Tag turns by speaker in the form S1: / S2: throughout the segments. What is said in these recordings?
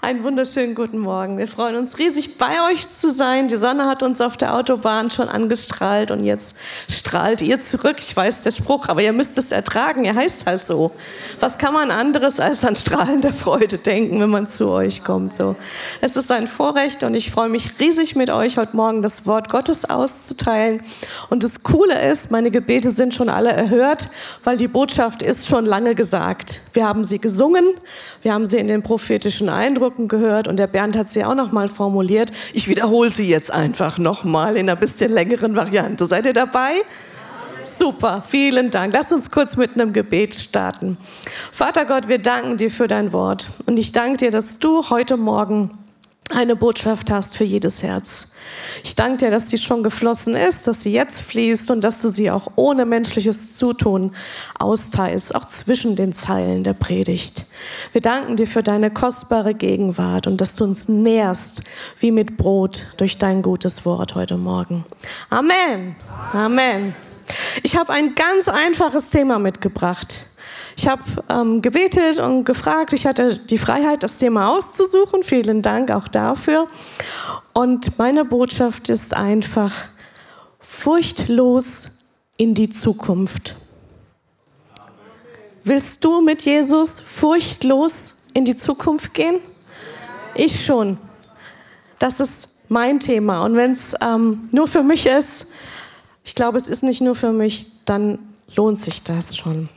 S1: Einen wunderschönen guten Morgen. Wir freuen uns riesig, bei euch zu sein. Die Sonne hat uns auf der Autobahn schon angestrahlt und jetzt strahlt ihr zurück. Ich weiß der Spruch, aber ihr müsst es ertragen. Er heißt halt so. Was kann man anderes als an strahlender Freude denken, wenn man zu euch kommt? So. Es ist ein Vorrecht und ich freue mich riesig mit euch heute Morgen das Wort Gottes auszuteilen. Und das Coole ist, meine Gebete sind schon alle erhört, weil die Botschaft ist schon lange gesagt. Wir haben sie gesungen, wir haben sie in den prophetischen Eindrücken gehört und der Bernd hat sie auch noch mal formuliert. Ich wiederhole sie jetzt einfach noch mal in einer bisschen längeren Variante. Seid ihr dabei? Super, vielen Dank. Lass uns kurz mit einem Gebet starten. Vater Gott, wir danken dir für dein Wort und ich danke dir, dass du heute Morgen eine Botschaft hast für jedes Herz. Ich danke dir, dass sie schon geflossen ist, dass sie jetzt fließt und dass du sie auch ohne menschliches Zutun austeilst, auch zwischen den Zeilen der Predigt. Wir danken dir für deine kostbare Gegenwart und dass du uns nährst wie mit Brot durch dein gutes Wort heute Morgen. Amen. Amen. Ich habe ein ganz einfaches Thema mitgebracht. Ich habe ähm, gebetet und gefragt. Ich hatte die Freiheit, das Thema auszusuchen. Vielen Dank auch dafür. Und meine Botschaft ist einfach furchtlos in die Zukunft. Willst du mit Jesus furchtlos in die Zukunft gehen? Ich schon. Das ist mein Thema. Und wenn es ähm, nur für mich ist, ich glaube, es ist nicht nur für mich, dann lohnt sich das schon.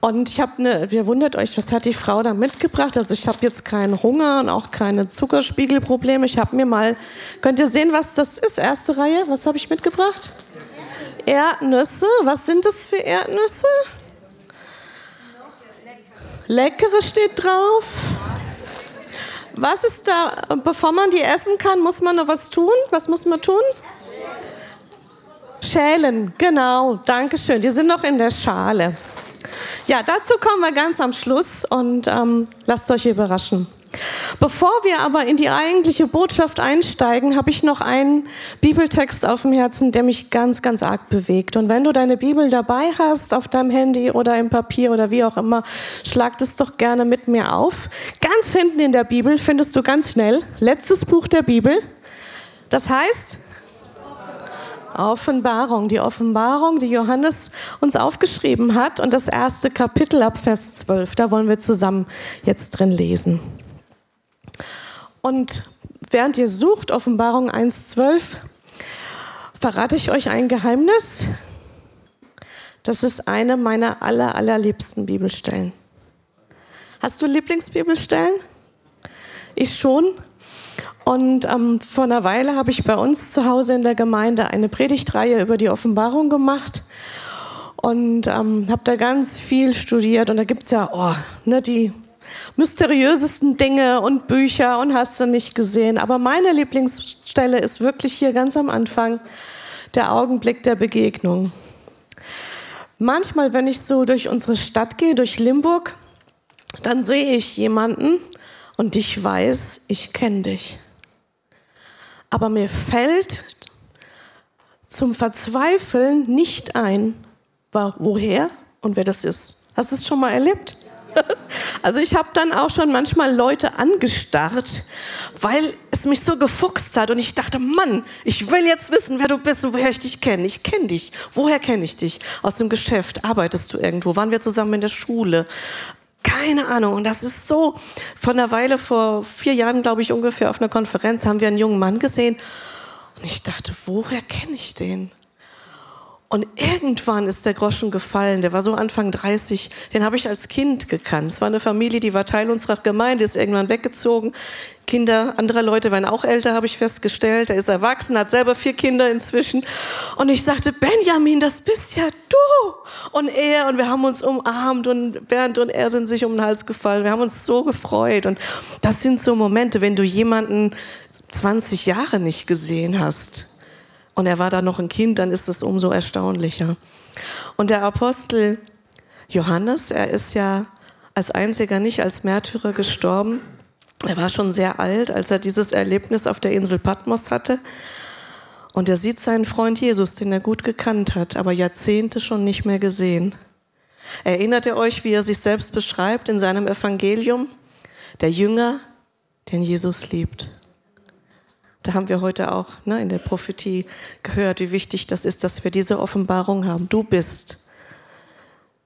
S1: Und ich habe eine, ihr wundert euch, was hat die Frau da mitgebracht? Also ich habe jetzt keinen Hunger und auch keine Zuckerspiegelprobleme. Ich habe mir mal, könnt ihr sehen, was das ist? Erste Reihe, was habe ich mitgebracht? Erdnüsse. Was sind das für Erdnüsse? Leckere steht drauf. Was ist da, bevor man die essen kann, muss man noch was tun? Was muss man tun? Schälen, genau, danke schön. Die sind noch in der Schale. Ja, dazu kommen wir ganz am Schluss und ähm, lasst euch überraschen. Bevor wir aber in die eigentliche Botschaft einsteigen, habe ich noch einen Bibeltext auf dem Herzen, der mich ganz, ganz arg bewegt. Und wenn du deine Bibel dabei hast, auf deinem Handy oder im Papier oder wie auch immer, schlag das doch gerne mit mir auf. Ganz hinten in der Bibel findest du ganz schnell, letztes Buch der Bibel. Das heißt, Offenbarung, die Offenbarung, die Johannes uns aufgeschrieben hat und das erste Kapitel ab Vers 12. Da wollen wir zusammen jetzt drin lesen. Und während ihr sucht, Offenbarung 1.12, verrate ich euch ein Geheimnis. Das ist eine meiner aller, allerliebsten Bibelstellen. Hast du Lieblingsbibelstellen? Ich schon. Und ähm, vor einer Weile habe ich bei uns zu Hause in der Gemeinde eine Predigtreihe über die Offenbarung gemacht und ähm, habe da ganz viel studiert. Und da gibt es ja oh, ne, die mysteriösesten Dinge und Bücher und hast du nicht gesehen. Aber meine Lieblingsstelle ist wirklich hier ganz am Anfang, der Augenblick der Begegnung. Manchmal, wenn ich so durch unsere Stadt gehe, durch Limburg, dann sehe ich jemanden und ich weiß, ich kenne dich aber mir fällt zum Verzweifeln nicht ein, woher und wer das ist. Hast du es schon mal erlebt? Also ich habe dann auch schon manchmal Leute angestarrt, weil es mich so gefuchst hat und ich dachte, Mann, ich will jetzt wissen, wer du bist und woher ich dich kenne. Ich kenne dich. Woher kenne ich dich? Aus dem Geschäft. Arbeitest du irgendwo? Waren wir zusammen in der Schule? Keine Ahnung. Und das ist so, von der Weile vor vier Jahren, glaube ich, ungefähr auf einer Konferenz haben wir einen jungen Mann gesehen. Und ich dachte, woher kenne ich den? Und irgendwann ist der Groschen gefallen. Der war so Anfang 30. Den habe ich als Kind gekannt. Es war eine Familie, die war Teil unserer Gemeinde, ist irgendwann weggezogen. Kinder anderer Leute waren auch älter, habe ich festgestellt. Er ist erwachsen, hat selber vier Kinder inzwischen. Und ich sagte, Benjamin, das bist ja du. Und er, und wir haben uns umarmt und Bernd und er sind sich um den Hals gefallen. Wir haben uns so gefreut. Und das sind so Momente, wenn du jemanden 20 Jahre nicht gesehen hast und er war da noch ein Kind, dann ist es umso erstaunlicher. Und der Apostel Johannes, er ist ja als einziger nicht als Märtyrer gestorben. Er war schon sehr alt, als er dieses Erlebnis auf der Insel Patmos hatte. Und er sieht seinen Freund Jesus, den er gut gekannt hat, aber Jahrzehnte schon nicht mehr gesehen. Erinnert ihr euch, wie er sich selbst beschreibt in seinem Evangelium? der Jünger, den Jesus liebt. Da haben wir heute auch ne, in der Prophetie gehört, wie wichtig das ist, dass wir diese Offenbarung haben. Du bist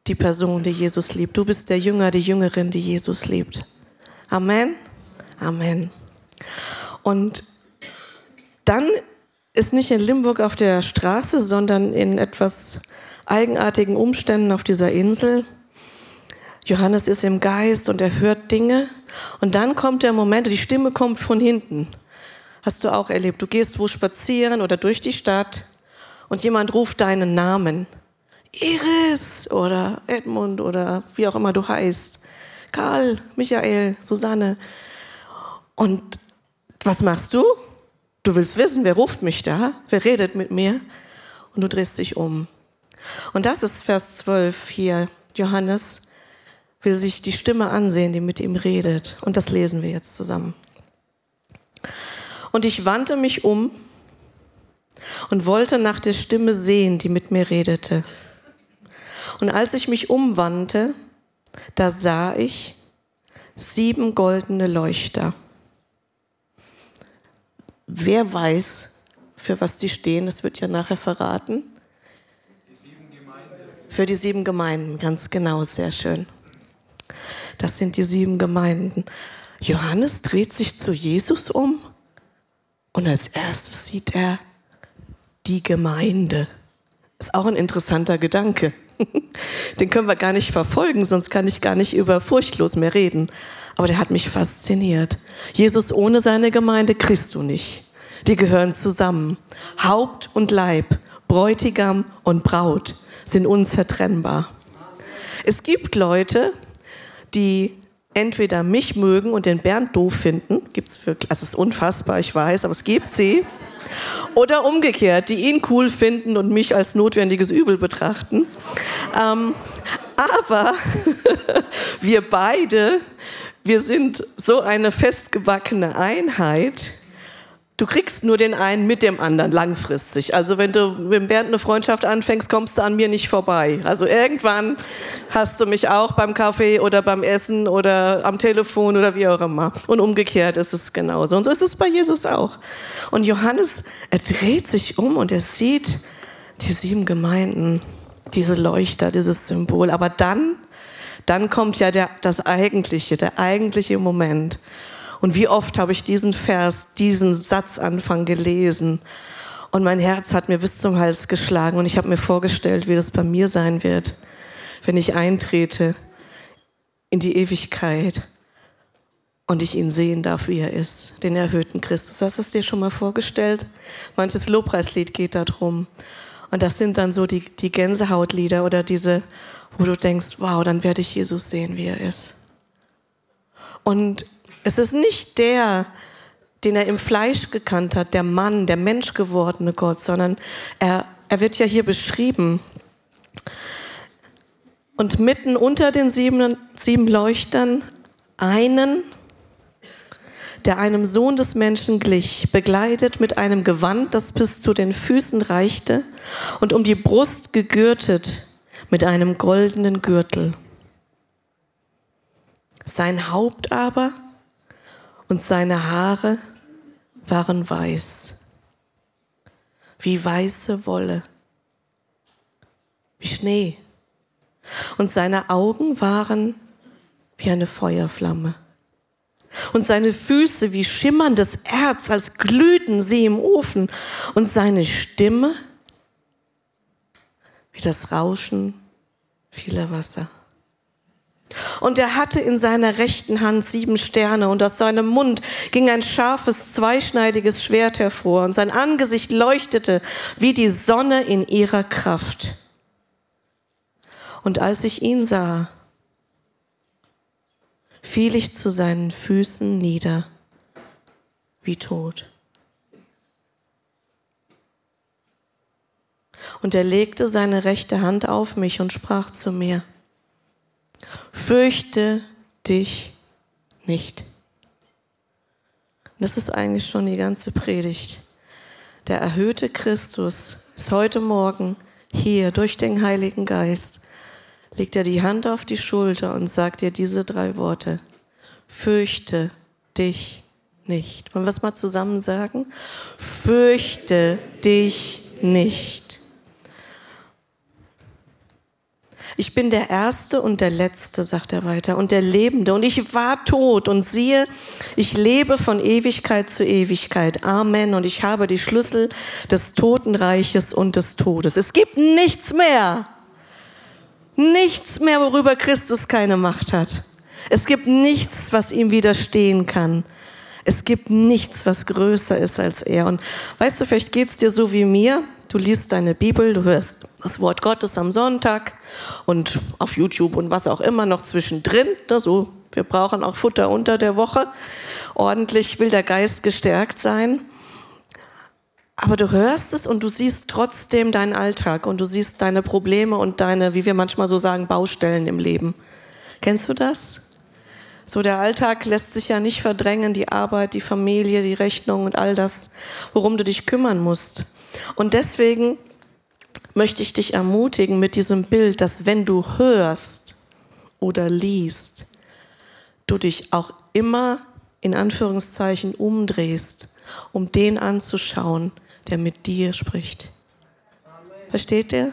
S1: die Person, die Jesus liebt. Du bist der Jünger, die Jüngerin, die Jesus liebt. Amen. Amen. Und dann ist nicht in Limburg auf der Straße, sondern in etwas eigenartigen Umständen auf dieser Insel. Johannes ist im Geist und er hört Dinge. Und dann kommt der Moment, die Stimme kommt von hinten. Hast du auch erlebt? Du gehst wo spazieren oder durch die Stadt und jemand ruft deinen Namen. Iris oder Edmund oder wie auch immer du heißt. Karl, Michael, Susanne. Und was machst du? Du willst wissen, wer ruft mich da? Wer redet mit mir? Und du drehst dich um. Und das ist Vers 12 hier. Johannes will sich die Stimme ansehen, die mit ihm redet. Und das lesen wir jetzt zusammen. Und ich wandte mich um und wollte nach der Stimme sehen, die mit mir redete. Und als ich mich umwandte, da sah ich sieben goldene Leuchter. Wer weiß, für was die stehen, das wird ja nachher verraten. Für die sieben Gemeinden, ganz genau, sehr schön. Das sind die sieben Gemeinden. Johannes dreht sich zu Jesus um und als erstes sieht er die Gemeinde. Ist auch ein interessanter Gedanke. Den können wir gar nicht verfolgen, sonst kann ich gar nicht über furchtlos mehr reden. Aber der hat mich fasziniert. Jesus ohne seine Gemeinde kriegst du nicht. Die gehören zusammen. Haupt und Leib, Bräutigam und Braut sind unzertrennbar. Es gibt Leute, die entweder mich mögen und den Bernd doof finden, gibt's wirklich, also ist unfassbar, ich weiß, aber es gibt sie. Oder umgekehrt, die ihn cool finden und mich als notwendiges Übel betrachten. Ähm, aber wir beide, wir sind so eine festgebackene Einheit, Du kriegst nur den einen mit dem anderen langfristig. Also wenn du mit Bernd eine Freundschaft anfängst, kommst du an mir nicht vorbei. Also irgendwann hast du mich auch beim Kaffee oder beim Essen oder am Telefon oder wie auch immer. Und umgekehrt ist es genauso. Und so ist es bei Jesus auch. Und Johannes, er dreht sich um und er sieht die sieben Gemeinden, diese Leuchter, dieses Symbol. Aber dann, dann kommt ja der, das eigentliche, der eigentliche Moment. Und wie oft habe ich diesen Vers, diesen Satzanfang gelesen. Und mein Herz hat mir bis zum Hals geschlagen. Und ich habe mir vorgestellt, wie das bei mir sein wird, wenn ich eintrete in die Ewigkeit und ich ihn sehen darf, wie er ist, den erhöhten Christus. Hast du es dir schon mal vorgestellt? Manches Lobpreislied geht darum. Und das sind dann so die, die Gänsehautlieder oder diese, wo du denkst, wow, dann werde ich Jesus sehen, wie er ist. Und es ist nicht der, den er im Fleisch gekannt hat, der Mann, der Mensch gewordene Gott, sondern er, er wird ja hier beschrieben. Und mitten unter den sieben, sieben Leuchtern einen, der einem Sohn des Menschen glich, begleitet mit einem Gewand, das bis zu den Füßen reichte und um die Brust gegürtet mit einem goldenen Gürtel. Sein Haupt aber und seine Haare waren weiß, wie weiße Wolle, wie Schnee. Und seine Augen waren wie eine Feuerflamme. Und seine Füße wie schimmerndes Erz, als glühten sie im Ofen. Und seine Stimme wie das Rauschen vieler Wasser. Und er hatte in seiner rechten Hand sieben Sterne und aus seinem Mund ging ein scharfes, zweischneidiges Schwert hervor und sein Angesicht leuchtete wie die Sonne in ihrer Kraft. Und als ich ihn sah, fiel ich zu seinen Füßen nieder wie tot. Und er legte seine rechte Hand auf mich und sprach zu mir, Fürchte dich nicht. Das ist eigentlich schon die ganze Predigt. Der erhöhte Christus ist heute Morgen hier durch den Heiligen Geist, legt er die Hand auf die Schulter und sagt dir diese drei Worte. fürchte dich nicht. Wollen wir es mal zusammen sagen? Fürchte dich nicht. Ich bin der Erste und der Letzte, sagt er weiter, und der Lebende. Und ich war tot und siehe, ich lebe von Ewigkeit zu Ewigkeit. Amen. Und ich habe die Schlüssel des Totenreiches und des Todes. Es gibt nichts mehr. Nichts mehr, worüber Christus keine Macht hat. Es gibt nichts, was ihm widerstehen kann. Es gibt nichts, was größer ist als er. Und weißt du, vielleicht geht es dir so wie mir. Du liest deine Bibel, du hörst das Wort Gottes am Sonntag und auf YouTube und was auch immer noch zwischendrin. So, wir brauchen auch Futter unter der Woche. Ordentlich will der Geist gestärkt sein. Aber du hörst es und du siehst trotzdem deinen Alltag und du siehst deine Probleme und deine, wie wir manchmal so sagen, Baustellen im Leben. Kennst du das? So der Alltag lässt sich ja nicht verdrängen, die Arbeit, die Familie, die Rechnung und all das, worum du dich kümmern musst. Und deswegen möchte ich dich ermutigen mit diesem Bild, dass wenn du hörst oder liest, du dich auch immer in Anführungszeichen umdrehst, um den anzuschauen, der mit dir spricht. Versteht ihr?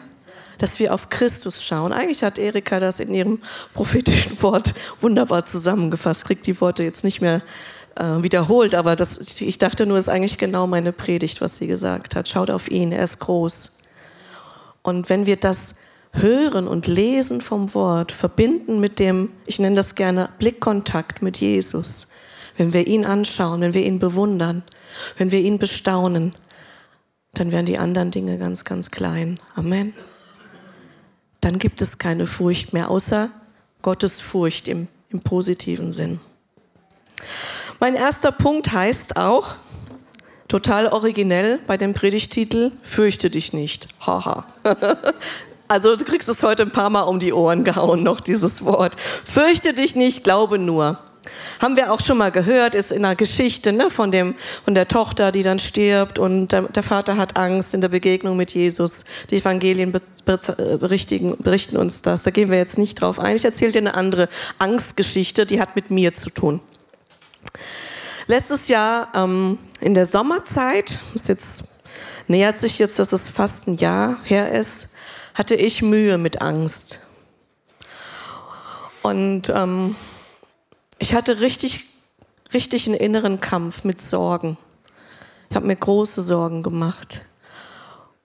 S1: dass wir auf Christus schauen. Eigentlich hat Erika das in ihrem prophetischen Wort wunderbar zusammengefasst. Kriegt die Worte jetzt nicht mehr wiederholt, aber das, ich dachte nur, es ist eigentlich genau meine Predigt, was sie gesagt hat. Schaut auf ihn, er ist groß. Und wenn wir das hören und lesen vom Wort, verbinden mit dem, ich nenne das gerne Blickkontakt mit Jesus, wenn wir ihn anschauen, wenn wir ihn bewundern, wenn wir ihn bestaunen, dann werden die anderen Dinge ganz, ganz klein. Amen dann gibt es keine Furcht mehr, außer Gottes Furcht im, im positiven Sinn. Mein erster Punkt heißt auch, total originell bei dem Predigtitel, fürchte dich nicht. Haha. also du kriegst es heute ein paar Mal um die Ohren gehauen, noch dieses Wort. Fürchte dich nicht, glaube nur. Haben wir auch schon mal gehört, ist in einer Geschichte ne, von, dem, von der Tochter, die dann stirbt und der, der Vater hat Angst in der Begegnung mit Jesus. Die Evangelien berichten, berichten uns das. Da gehen wir jetzt nicht drauf ein. Ich erzähle dir eine andere Angstgeschichte, die hat mit mir zu tun. Letztes Jahr ähm, in der Sommerzeit, ist jetzt, nähert sich jetzt, dass es fast ein Jahr her ist, hatte ich Mühe mit Angst. Und ähm, ich hatte richtig, richtig einen inneren Kampf mit Sorgen. Ich habe mir große Sorgen gemacht.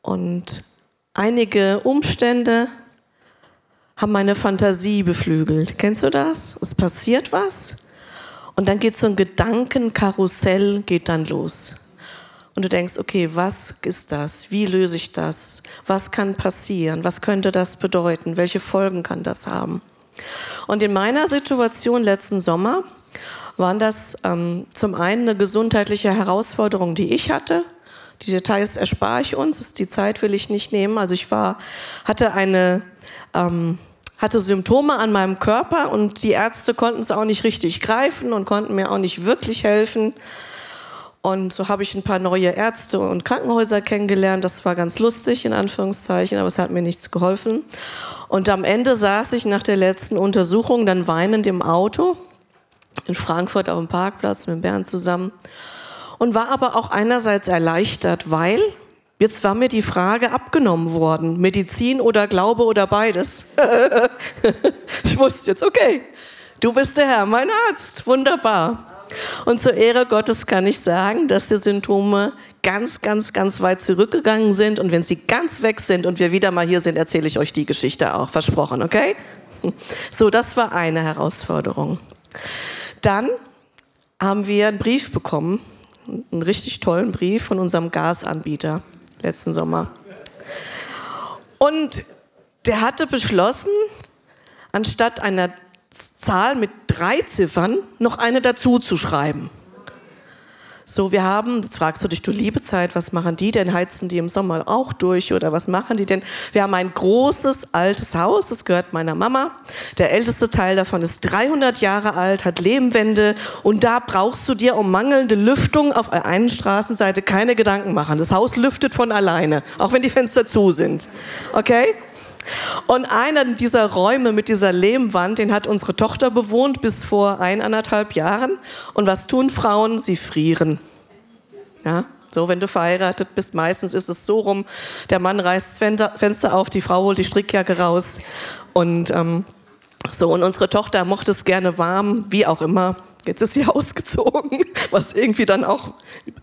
S1: Und einige Umstände haben meine Fantasie beflügelt. Kennst du das? Es passiert was und dann geht so ein Gedankenkarussell, geht dann los. Und du denkst, okay, was ist das? Wie löse ich das? Was kann passieren? Was könnte das bedeuten? Welche Folgen kann das haben? Und in meiner Situation letzten Sommer waren das ähm, zum einen eine gesundheitliche Herausforderung, die ich hatte. Die Details erspare ich uns, die Zeit will ich nicht nehmen. Also ich war, hatte eine, ähm, hatte Symptome an meinem Körper und die Ärzte konnten es auch nicht richtig greifen und konnten mir auch nicht wirklich helfen. Und so habe ich ein paar neue Ärzte und Krankenhäuser kennengelernt. Das war ganz lustig, in Anführungszeichen, aber es hat mir nichts geholfen. Und am Ende saß ich nach der letzten Untersuchung dann weinend im Auto in Frankfurt auf dem Parkplatz mit Bernd zusammen und war aber auch einerseits erleichtert, weil jetzt war mir die Frage abgenommen worden, Medizin oder Glaube oder beides. ich wusste jetzt, okay, du bist der Herr, mein Arzt, wunderbar. Und zur Ehre Gottes kann ich sagen, dass die Symptome ganz, ganz, ganz weit zurückgegangen sind. Und wenn sie ganz weg sind und wir wieder mal hier sind, erzähle ich euch die Geschichte auch. Versprochen, okay? So, das war eine Herausforderung. Dann haben wir einen Brief bekommen, einen richtig tollen Brief von unserem Gasanbieter letzten Sommer. Und der hatte beschlossen, anstatt einer Zahl mit drei Ziffern noch eine dazu zu schreiben. So, wir haben, jetzt fragst du dich, du liebe Zeit, was machen die denn? Heizen die im Sommer auch durch oder was machen die denn? Wir haben ein großes, altes Haus, das gehört meiner Mama. Der älteste Teil davon ist 300 Jahre alt, hat Lehmwände und da brauchst du dir um mangelnde Lüftung auf der einen Straßenseite keine Gedanken machen. Das Haus lüftet von alleine, auch wenn die Fenster zu sind. Okay? Und einer dieser Räume mit dieser Lehmwand, den hat unsere Tochter bewohnt bis vor eineinhalb Jahren. Und was tun Frauen? Sie frieren. Ja, so, wenn du verheiratet bist, meistens ist es so rum, der Mann reißt das Fenster auf, die Frau holt die Strickjacke raus. Und ähm, so, und unsere Tochter mochte es gerne warm, wie auch immer. Jetzt ist sie ausgezogen, was irgendwie dann auch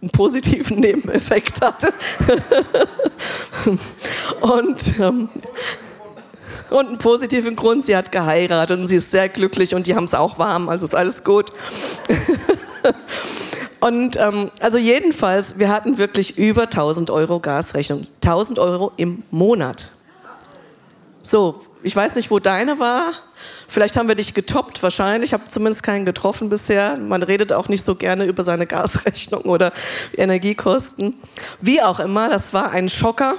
S1: einen positiven Nebeneffekt hatte. und, ähm, und einen positiven Grund, sie hat geheiratet und sie ist sehr glücklich und die haben es auch warm, also ist alles gut. Und ähm, also jedenfalls, wir hatten wirklich über 1000 Euro Gasrechnung. 1000 Euro im Monat. So, ich weiß nicht, wo deine war. Vielleicht haben wir dich getoppt, wahrscheinlich. Ich habe zumindest keinen getroffen bisher. Man redet auch nicht so gerne über seine Gasrechnung oder Energiekosten. Wie auch immer, das war ein Schocker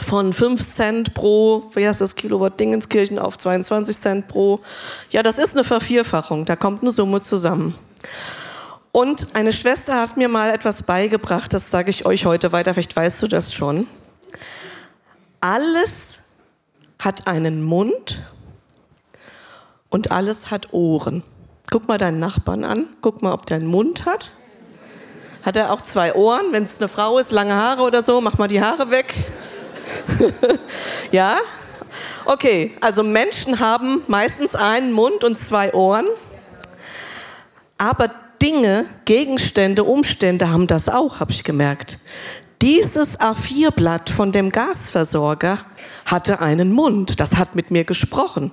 S1: von 5 Cent pro, wie heißt das, Kilowatt Dingenskirchen auf 22 Cent pro. Ja, das ist eine Vervierfachung. Da kommt eine Summe zusammen. Und eine Schwester hat mir mal etwas beigebracht, das sage ich euch heute weiter, vielleicht weißt du das schon. Alles hat einen Mund und alles hat Ohren. Guck mal deinen Nachbarn an, guck mal, ob der einen Mund hat. Hat er auch zwei Ohren? Wenn es eine Frau ist, lange Haare oder so, mach mal die Haare weg. ja? Okay, also Menschen haben meistens einen Mund und zwei Ohren. Aber Dinge, Gegenstände, Umstände haben das auch, habe ich gemerkt. Dieses A4-Blatt von dem Gasversorger hatte einen Mund, das hat mit mir gesprochen.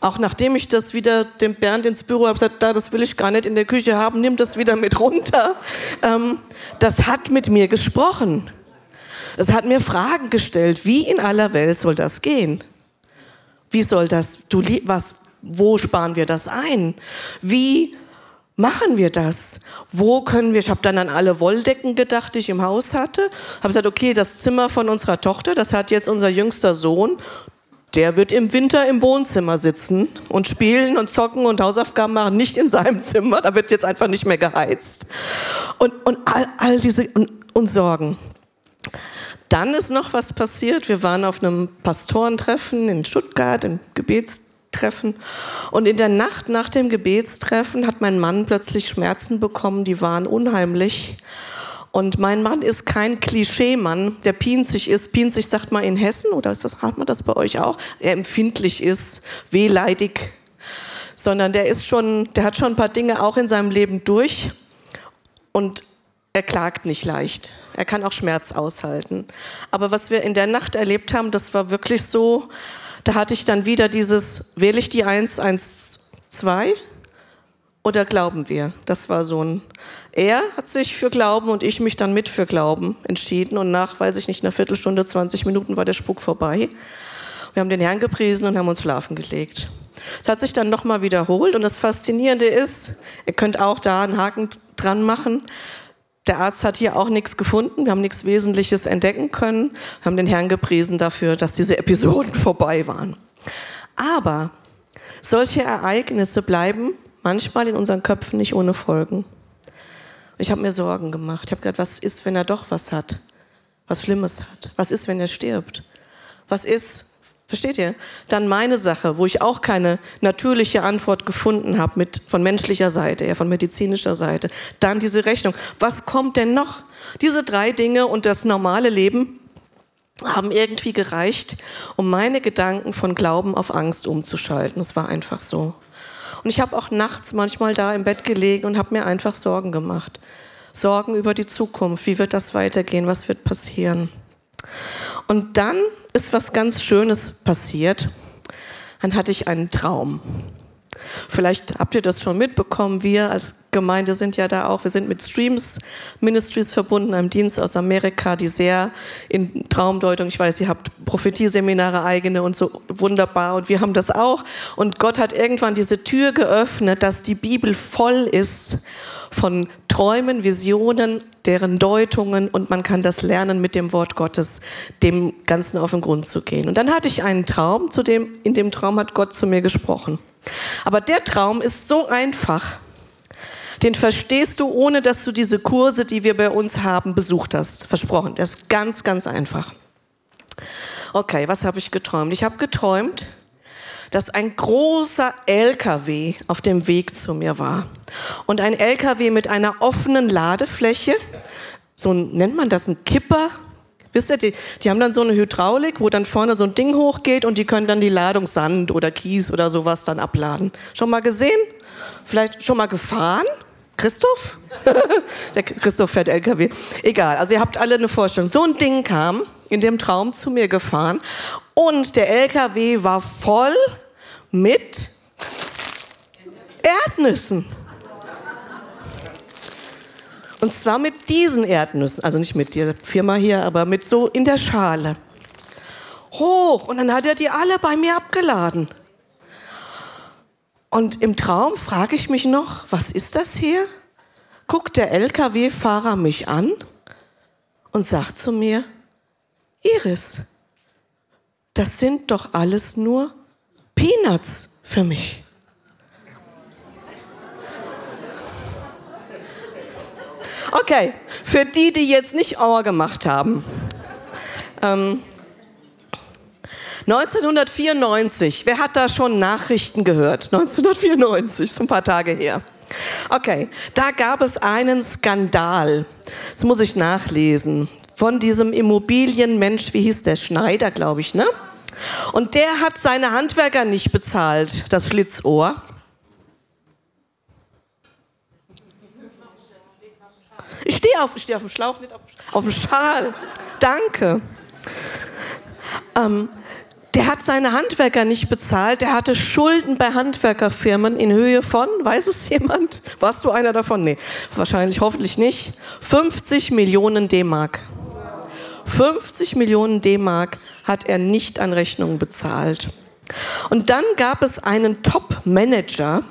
S1: Auch nachdem ich das wieder dem Bernd ins Büro habe gesagt, da, das will ich gar nicht in der Küche haben, nimm das wieder mit runter. Ähm, das hat mit mir gesprochen. Es hat mir Fragen gestellt, wie in aller Welt soll das gehen? Wie soll das, du, was, wo sparen wir das ein? Wie machen wir das? Wo können wir, ich habe dann an alle Wolldecken gedacht, die ich im Haus hatte, habe gesagt, okay, das Zimmer von unserer Tochter, das hat jetzt unser jüngster Sohn, der wird im Winter im Wohnzimmer sitzen und spielen und zocken und Hausaufgaben machen, nicht in seinem Zimmer, da wird jetzt einfach nicht mehr geheizt. Und, und all, all diese und, und Sorgen. Dann ist noch was passiert. Wir waren auf einem Pastorentreffen in Stuttgart, im Gebets Gebetstreffen. Und in der Nacht nach dem Gebetstreffen hat mein Mann plötzlich Schmerzen bekommen, die waren unheimlich. Und mein Mann ist kein Klischeemann, der pinzig ist. Pinzig sagt man in Hessen, oder ist das, hat man das bei euch auch? Er empfindlich ist, wehleidig. Sondern der ist schon, der hat schon ein paar Dinge auch in seinem Leben durch. Und er klagt nicht leicht. Er kann auch Schmerz aushalten. Aber was wir in der Nacht erlebt haben, das war wirklich so, da hatte ich dann wieder dieses, wähle ich die 1, 1, 2 oder glauben wir? Das war so ein, er hat sich für Glauben und ich mich dann mit für Glauben entschieden und nach, weiß ich nicht, einer Viertelstunde, 20 Minuten war der Spuk vorbei. Wir haben den Herrn gepriesen und haben uns schlafen gelegt. Es hat sich dann nochmal wiederholt und das Faszinierende ist, ihr könnt auch da einen Haken dran machen, der Arzt hat hier auch nichts gefunden, wir haben nichts Wesentliches entdecken können, haben den Herrn gepriesen dafür, dass diese Episoden vorbei waren. Aber solche Ereignisse bleiben manchmal in unseren Köpfen nicht ohne Folgen. Ich habe mir Sorgen gemacht. Ich habe gedacht, was ist, wenn er doch was hat? Was Schlimmes hat? Was ist, wenn er stirbt? Was ist, Versteht ihr? Dann meine Sache, wo ich auch keine natürliche Antwort gefunden habe mit von menschlicher Seite, ja, von medizinischer Seite. Dann diese Rechnung. Was kommt denn noch? Diese drei Dinge und das normale Leben haben irgendwie gereicht, um meine Gedanken von Glauben auf Angst umzuschalten. Es war einfach so. Und ich habe auch nachts manchmal da im Bett gelegen und habe mir einfach Sorgen gemacht. Sorgen über die Zukunft. Wie wird das weitergehen? Was wird passieren? Und dann ist was ganz Schönes passiert. Dann hatte ich einen Traum. Vielleicht habt ihr das schon mitbekommen. Wir als Gemeinde sind ja da auch, wir sind mit Streams Ministries verbunden, einem Dienst aus Amerika, die sehr in Traumdeutung, ich weiß, ihr habt Prophetieseminare eigene und so wunderbar und wir haben das auch. Und Gott hat irgendwann diese Tür geöffnet, dass die Bibel voll ist von Träumen, Visionen, deren Deutungen und man kann das lernen mit dem Wort Gottes, dem Ganzen auf den Grund zu gehen. Und dann hatte ich einen Traum, zu dem, in dem Traum hat Gott zu mir gesprochen. Aber der Traum ist so einfach, den verstehst du, ohne dass du diese Kurse, die wir bei uns haben, besucht hast. Versprochen. Der ist ganz, ganz einfach. Okay, was habe ich geträumt? Ich habe geträumt, dass ein großer LKW auf dem Weg zu mir war. Und ein LKW mit einer offenen Ladefläche, so nennt man das ein Kipper. Wisst ihr, die, die haben dann so eine Hydraulik, wo dann vorne so ein Ding hochgeht und die können dann die Ladung Sand oder Kies oder sowas dann abladen. Schon mal gesehen? Vielleicht schon mal gefahren? Christoph? Der Christoph fährt LKW. Egal, also ihr habt alle eine Vorstellung. So ein Ding kam in dem Traum zu mir gefahren und der LKW war voll mit Erdnüssen. Und zwar mit diesen Erdnüssen, also nicht mit der Firma hier, aber mit so in der Schale. Hoch. Und dann hat er die alle bei mir abgeladen. Und im Traum frage ich mich noch, was ist das hier? Guckt der LKW-Fahrer mich an und sagt zu mir, Iris, das sind doch alles nur Peanuts für mich. Okay, für die, die jetzt nicht Auer gemacht haben. Ähm, 1994, wer hat da schon Nachrichten gehört? 1994, so ein paar Tage her. Okay, da gab es einen Skandal. Das muss ich nachlesen. Von diesem Immobilienmensch, wie hieß der? Schneider, glaube ich, ne? Und der hat seine Handwerker nicht bezahlt, das Schlitzohr. Ich stehe auf, steh auf dem Schlauch, nicht auf, auf dem Schal. Danke. Ähm, der hat seine Handwerker nicht bezahlt. Der hatte Schulden bei Handwerkerfirmen in Höhe von, weiß es jemand? Warst du einer davon? Nee, wahrscheinlich, hoffentlich nicht. 50 Millionen D-Mark. 50 Millionen D-Mark hat er nicht an Rechnungen bezahlt. Und dann gab es einen Top-Manager,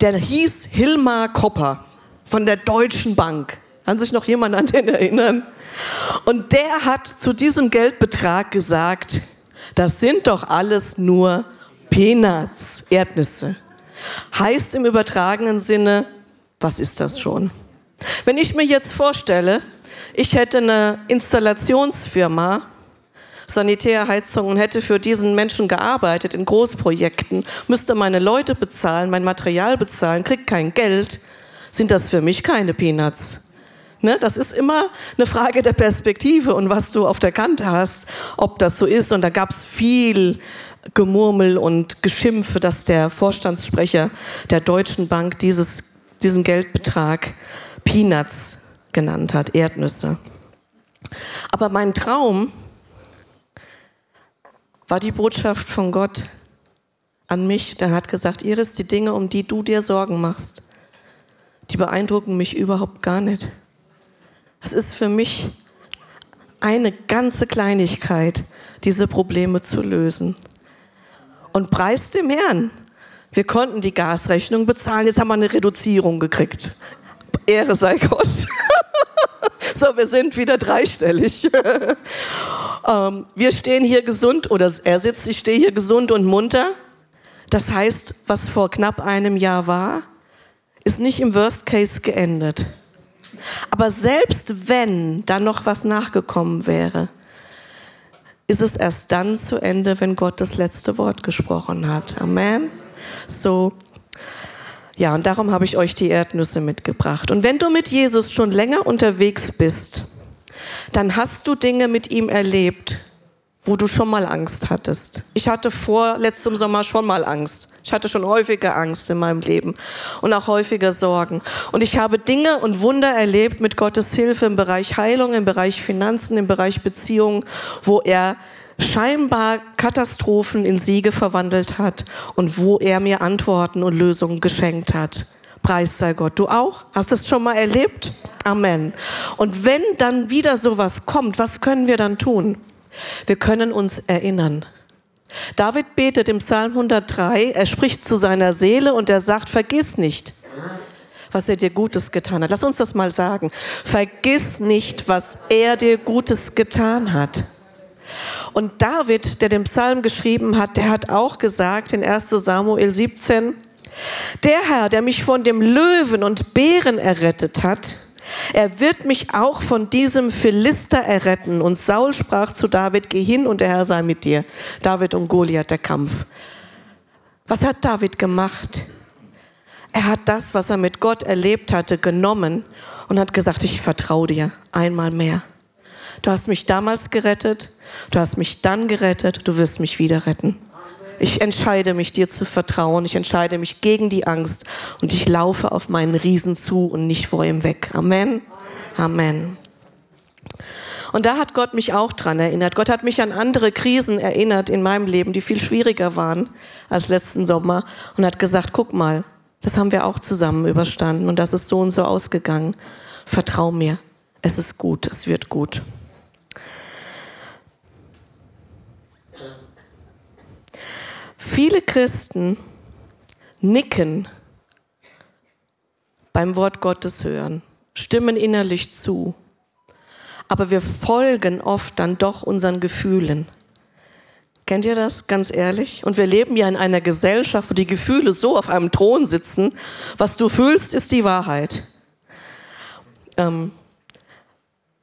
S1: der hieß Hilmar Kopper von der Deutschen Bank. Kann sich noch jemand an den erinnern? Und der hat zu diesem Geldbetrag gesagt, das sind doch alles nur Peanuts, Erdnüsse. Heißt im übertragenen Sinne, was ist das schon? Wenn ich mir jetzt vorstelle, ich hätte eine Installationsfirma, Sanitärheizung und hätte für diesen Menschen gearbeitet in Großprojekten, müsste meine Leute bezahlen, mein Material bezahlen, kriegt kein Geld, sind das für mich keine Peanuts. Ne? Das ist immer eine Frage der Perspektive und was du auf der Kante hast, ob das so ist. Und da gab es viel Gemurmel und Geschimpfe, dass der Vorstandssprecher der Deutschen Bank dieses, diesen Geldbetrag Peanuts genannt hat, Erdnüsse. Aber mein Traum war die Botschaft von Gott an mich. Der hat gesagt, Iris, die Dinge, um die du dir Sorgen machst, die beeindrucken mich überhaupt gar nicht. Es ist für mich eine ganze Kleinigkeit, diese Probleme zu lösen. Und preis dem Herrn. Wir konnten die Gasrechnung bezahlen, jetzt haben wir eine Reduzierung gekriegt. Ehre sei Gott. so, wir sind wieder dreistellig. ähm, wir stehen hier gesund, oder er sitzt, ich stehe hier gesund und munter. Das heißt, was vor knapp einem Jahr war, ist nicht im Worst Case geendet. Aber selbst wenn da noch was nachgekommen wäre, ist es erst dann zu Ende, wenn Gott das letzte Wort gesprochen hat. Amen. So, ja, und darum habe ich euch die Erdnüsse mitgebracht. Und wenn du mit Jesus schon länger unterwegs bist, dann hast du Dinge mit ihm erlebt, wo du schon mal Angst hattest. Ich hatte vor letztem Sommer schon mal Angst. Ich hatte schon häufiger Angst in meinem Leben und auch häufiger Sorgen. Und ich habe Dinge und Wunder erlebt mit Gottes Hilfe im Bereich Heilung, im Bereich Finanzen, im Bereich Beziehungen, wo er scheinbar Katastrophen in Siege verwandelt hat und wo er mir Antworten und Lösungen geschenkt hat. Preis sei Gott. Du auch? Hast du es schon mal erlebt? Amen. Und wenn dann wieder sowas kommt, was können wir dann tun? Wir können uns erinnern. David betet im Psalm 103, er spricht zu seiner Seele und er sagt, vergiss nicht, was er dir Gutes getan hat. Lass uns das mal sagen. Vergiss nicht, was er dir Gutes getan hat. Und David, der den Psalm geschrieben hat, der hat auch gesagt in 1 Samuel 17, der Herr, der mich von dem Löwen und Bären errettet hat, Er wird mich auch von diesem Philister erretten. Und Saul sprach zu David, geh hin und der Herr sei mit dir. David und Goliath, der Kampf. Was hat David gemacht? Er hat das, was er mit Gott erlebt hatte, genommen und hat gesagt, ich vertraue dir einmal mehr. Du hast mich damals gerettet, du hast mich dann gerettet, du wirst mich wieder retten. Ich entscheide mich, dir zu vertrauen. Ich entscheide mich gegen die Angst und ich laufe auf meinen Riesen zu und nicht vor ihm weg. Amen. Amen. Und da hat Gott mich auch dran erinnert. Gott hat mich an andere Krisen erinnert in meinem Leben, die viel schwieriger waren als letzten Sommer und hat gesagt, guck mal, das haben wir auch zusammen überstanden und das ist so und so ausgegangen. Vertrau mir, es ist gut, es wird gut. Viele Christen nicken beim Wort Gottes hören, stimmen innerlich zu, aber wir folgen oft dann doch unseren Gefühlen. Kennt ihr das, ganz ehrlich? Und wir leben ja in einer Gesellschaft, wo die Gefühle so auf einem Thron sitzen. Was du fühlst, ist die Wahrheit. Ähm,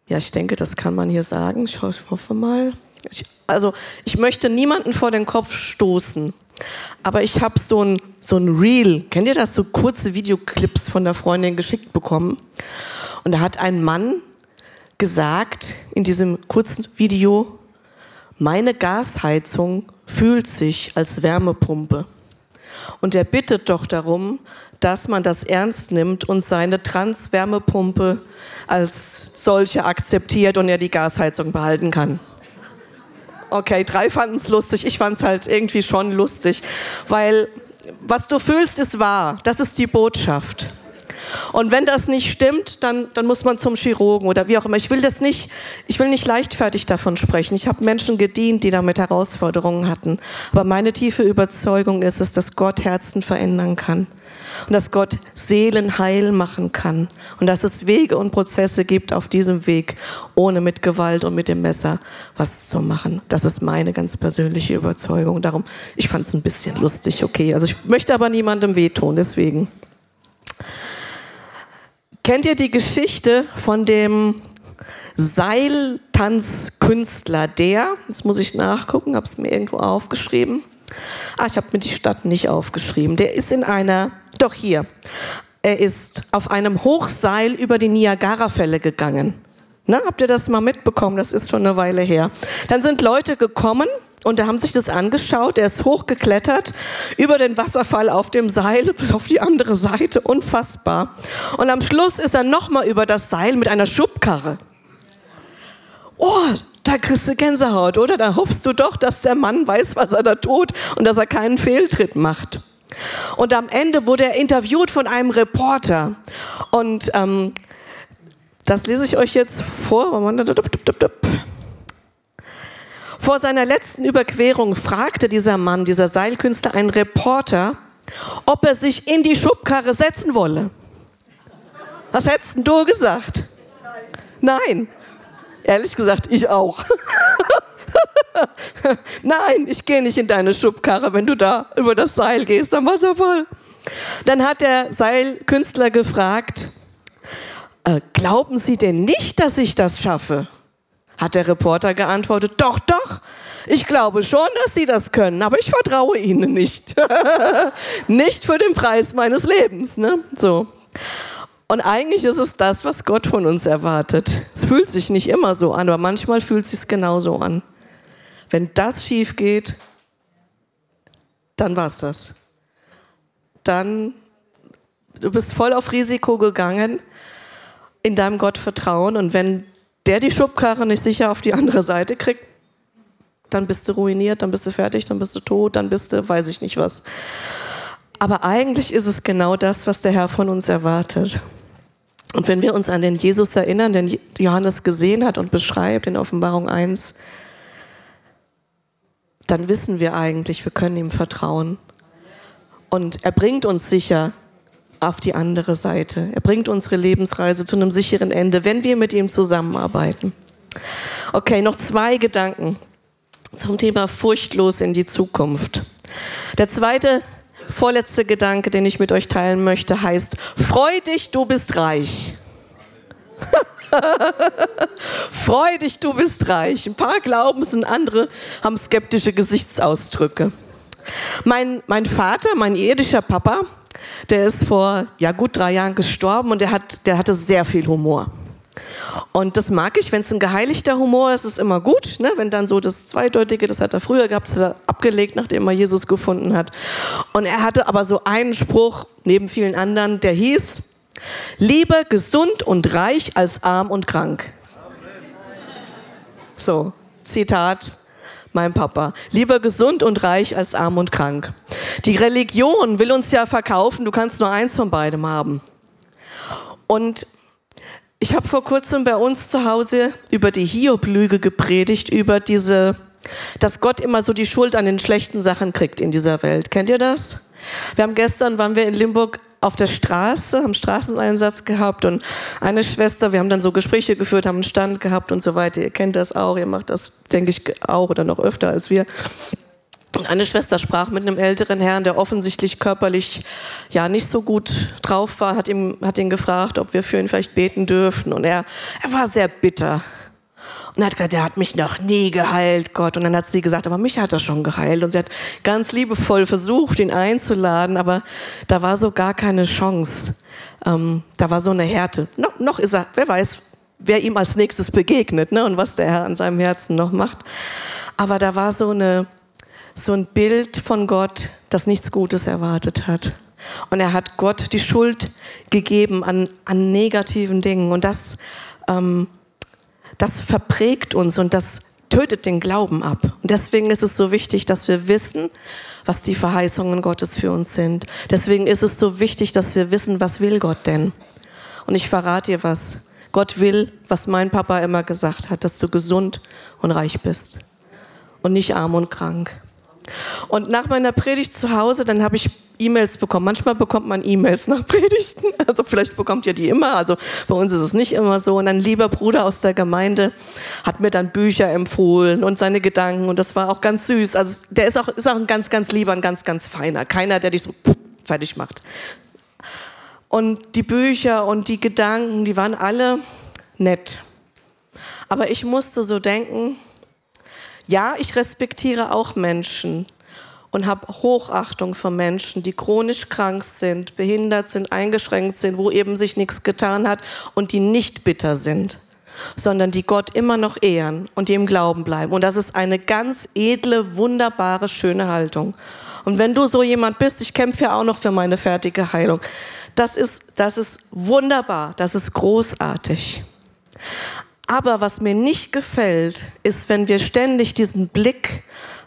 S1: ja, ich denke, das kann man hier sagen. Ich hoffe mal. Ich, also ich möchte niemanden vor den Kopf stoßen, aber ich habe so ein, so ein Reel, kennt ihr das, so kurze Videoclips von der Freundin geschickt bekommen. Und da hat ein Mann gesagt in diesem kurzen Video, meine Gasheizung fühlt sich als Wärmepumpe. Und er bittet doch darum, dass man das ernst nimmt und seine Transwärmepumpe als solche akzeptiert und er die Gasheizung behalten kann. Okay, drei fanden es lustig. Ich fand es halt irgendwie schon lustig, weil was du fühlst, ist wahr. Das ist die Botschaft. Und wenn das nicht stimmt, dann, dann muss man zum Chirurgen oder wie auch immer. Ich will das nicht, ich will nicht leichtfertig davon sprechen. Ich habe Menschen gedient, die damit Herausforderungen hatten. Aber meine tiefe Überzeugung ist es, dass Gott Herzen verändern kann und dass Gott Seelen heil machen kann und dass es Wege und Prozesse gibt auf diesem Weg, ohne mit Gewalt und mit dem Messer was zu machen. Das ist meine ganz persönliche Überzeugung. Darum, ich fand es ein bisschen lustig, okay. Also ich möchte aber niemandem wehtun, deswegen. Kennt ihr die Geschichte von dem Seiltanzkünstler, der, jetzt muss ich nachgucken, habe es mir irgendwo aufgeschrieben. Ah, ich habe mir die Stadt nicht aufgeschrieben. Der ist in einer doch hier. Er ist auf einem Hochseil über die Niagarafälle gegangen. Na, habt ihr das mal mitbekommen? Das ist schon eine Weile her. Dann sind Leute gekommen und da haben sich das angeschaut. Er ist hochgeklettert über den Wasserfall auf dem Seil bis auf die andere Seite. Unfassbar. Und am Schluss ist er nochmal über das Seil mit einer Schubkarre. Oh, da kriegst du Gänsehaut, oder? Da hoffst du doch, dass der Mann weiß, was er da tut und dass er keinen Fehltritt macht. Und am Ende wurde er interviewt von einem Reporter. Und ähm, das lese ich euch jetzt vor. Vor seiner letzten Überquerung fragte dieser Mann, dieser Seilkünstler, einen Reporter, ob er sich in die Schubkarre setzen wolle. Was hättest du gesagt? Nein. Nein. Ehrlich gesagt, ich auch. Nein, ich gehe nicht in deine Schubkarre, wenn du da über das Seil gehst am Wasserfall. Dann hat der Seilkünstler gefragt, äh, glauben Sie denn nicht, dass ich das schaffe? Hat der Reporter geantwortet, doch, doch, ich glaube schon, dass Sie das können, aber ich vertraue Ihnen nicht. nicht für den Preis meines Lebens. Ne? So. Und eigentlich ist es das, was Gott von uns erwartet. Es fühlt sich nicht immer so an, aber manchmal fühlt es sich genauso an. Wenn das schief geht, dann war es das. Dann, du bist voll auf Risiko gegangen in deinem Gottvertrauen und wenn der die Schubkarre nicht sicher auf die andere Seite kriegt, dann bist du ruiniert, dann bist du fertig, dann bist du tot, dann bist du, weiß ich nicht was. Aber eigentlich ist es genau das, was der Herr von uns erwartet. Und wenn wir uns an den Jesus erinnern, den Johannes gesehen hat und beschreibt in Offenbarung 1, dann wissen wir eigentlich, wir können ihm vertrauen. Und er bringt uns sicher auf die andere Seite. Er bringt unsere Lebensreise zu einem sicheren Ende, wenn wir mit ihm zusammenarbeiten. Okay, noch zwei Gedanken zum Thema furchtlos in die Zukunft. Der zweite, vorletzte Gedanke, den ich mit euch teilen möchte, heißt, freu dich, du bist reich. Freu dich, du bist reich. Ein paar glauben es und andere haben skeptische Gesichtsausdrücke. Mein, mein Vater, mein irdischer Papa, der ist vor ja, gut drei Jahren gestorben und der, hat, der hatte sehr viel Humor. Und das mag ich, wenn es ein geheiligter Humor ist, ist immer gut. Ne? Wenn dann so das Zweideutige, das hat er früher gehabt, das hat er abgelegt, nachdem er Jesus gefunden hat. Und er hatte aber so einen Spruch, neben vielen anderen, der hieß, lieber gesund und reich als arm und krank. So, Zitat mein Papa. Lieber gesund und reich als arm und krank. Die Religion will uns ja verkaufen, du kannst nur eins von beidem haben. Und ich habe vor kurzem bei uns zu Hause über die Hiob-Lüge gepredigt, über diese, dass Gott immer so die Schuld an den schlechten Sachen kriegt in dieser Welt. Kennt ihr das? Wir haben gestern, waren wir in Limburg auf der Straße, haben Straßeneinsatz gehabt und eine Schwester, wir haben dann so Gespräche geführt, haben einen Stand gehabt und so weiter. Ihr kennt das auch, ihr macht das, denke ich, auch oder noch öfter als wir. Und eine Schwester sprach mit einem älteren Herrn, der offensichtlich körperlich ja nicht so gut drauf war, hat, ihm, hat ihn gefragt, ob wir für ihn vielleicht beten dürften. Und er, er war sehr bitter. Und er hat gesagt, der hat mich noch nie geheilt, Gott. Und dann hat sie gesagt, aber mich hat er schon geheilt. Und sie hat ganz liebevoll versucht, ihn einzuladen, aber da war so gar keine Chance. Ähm, da war so eine Härte. No, noch ist er, wer weiß, wer ihm als nächstes begegnet ne? und was der Herr an seinem Herzen noch macht. Aber da war so, eine, so ein Bild von Gott, das nichts Gutes erwartet hat. Und er hat Gott die Schuld gegeben an, an negativen Dingen. Und das ähm, das verprägt uns und das tötet den Glauben ab. Und deswegen ist es so wichtig, dass wir wissen, was die Verheißungen Gottes für uns sind. Deswegen ist es so wichtig, dass wir wissen, was will Gott denn? Und ich verrate dir was. Gott will, was mein Papa immer gesagt hat, dass du gesund und reich bist und nicht arm und krank. Und nach meiner Predigt zu Hause, dann habe ich E-Mails bekommen. Manchmal bekommt man E-Mails nach Predigten. Also vielleicht bekommt ihr die immer. Also bei uns ist es nicht immer so. Und ein lieber Bruder aus der Gemeinde hat mir dann Bücher empfohlen und seine Gedanken. Und das war auch ganz süß. Also der ist auch, ist auch ein ganz, ganz lieber, ein ganz, ganz feiner. Keiner, der dich so fertig macht. Und die Bücher und die Gedanken, die waren alle nett. Aber ich musste so denken, ja, ich respektiere auch Menschen und habe Hochachtung für Menschen, die chronisch krank sind, behindert sind, eingeschränkt sind, wo eben sich nichts getan hat und die nicht bitter sind, sondern die Gott immer noch ehren und die im Glauben bleiben. Und das ist eine ganz edle, wunderbare, schöne Haltung. Und wenn du so jemand bist, ich kämpfe ja auch noch für meine fertige Heilung, das ist, das ist wunderbar, das ist großartig. Aber was mir nicht gefällt, ist, wenn wir ständig diesen Blick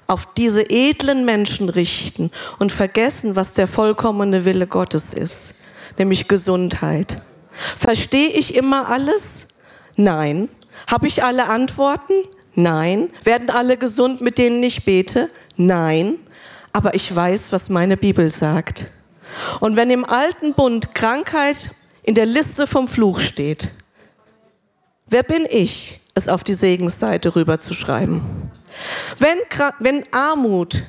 S1: auf diese edlen Menschen richten und vergessen, was der vollkommene Wille Gottes ist, nämlich Gesundheit. Verstehe ich immer alles? Nein. Habe ich alle Antworten? Nein. Werden alle gesund, mit denen ich bete? Nein. Aber ich weiß, was meine Bibel sagt. Und wenn im alten Bund Krankheit in der Liste vom Fluch steht, wer bin ich, es auf die Segensseite rüberzuschreiben? Wenn, wenn Armut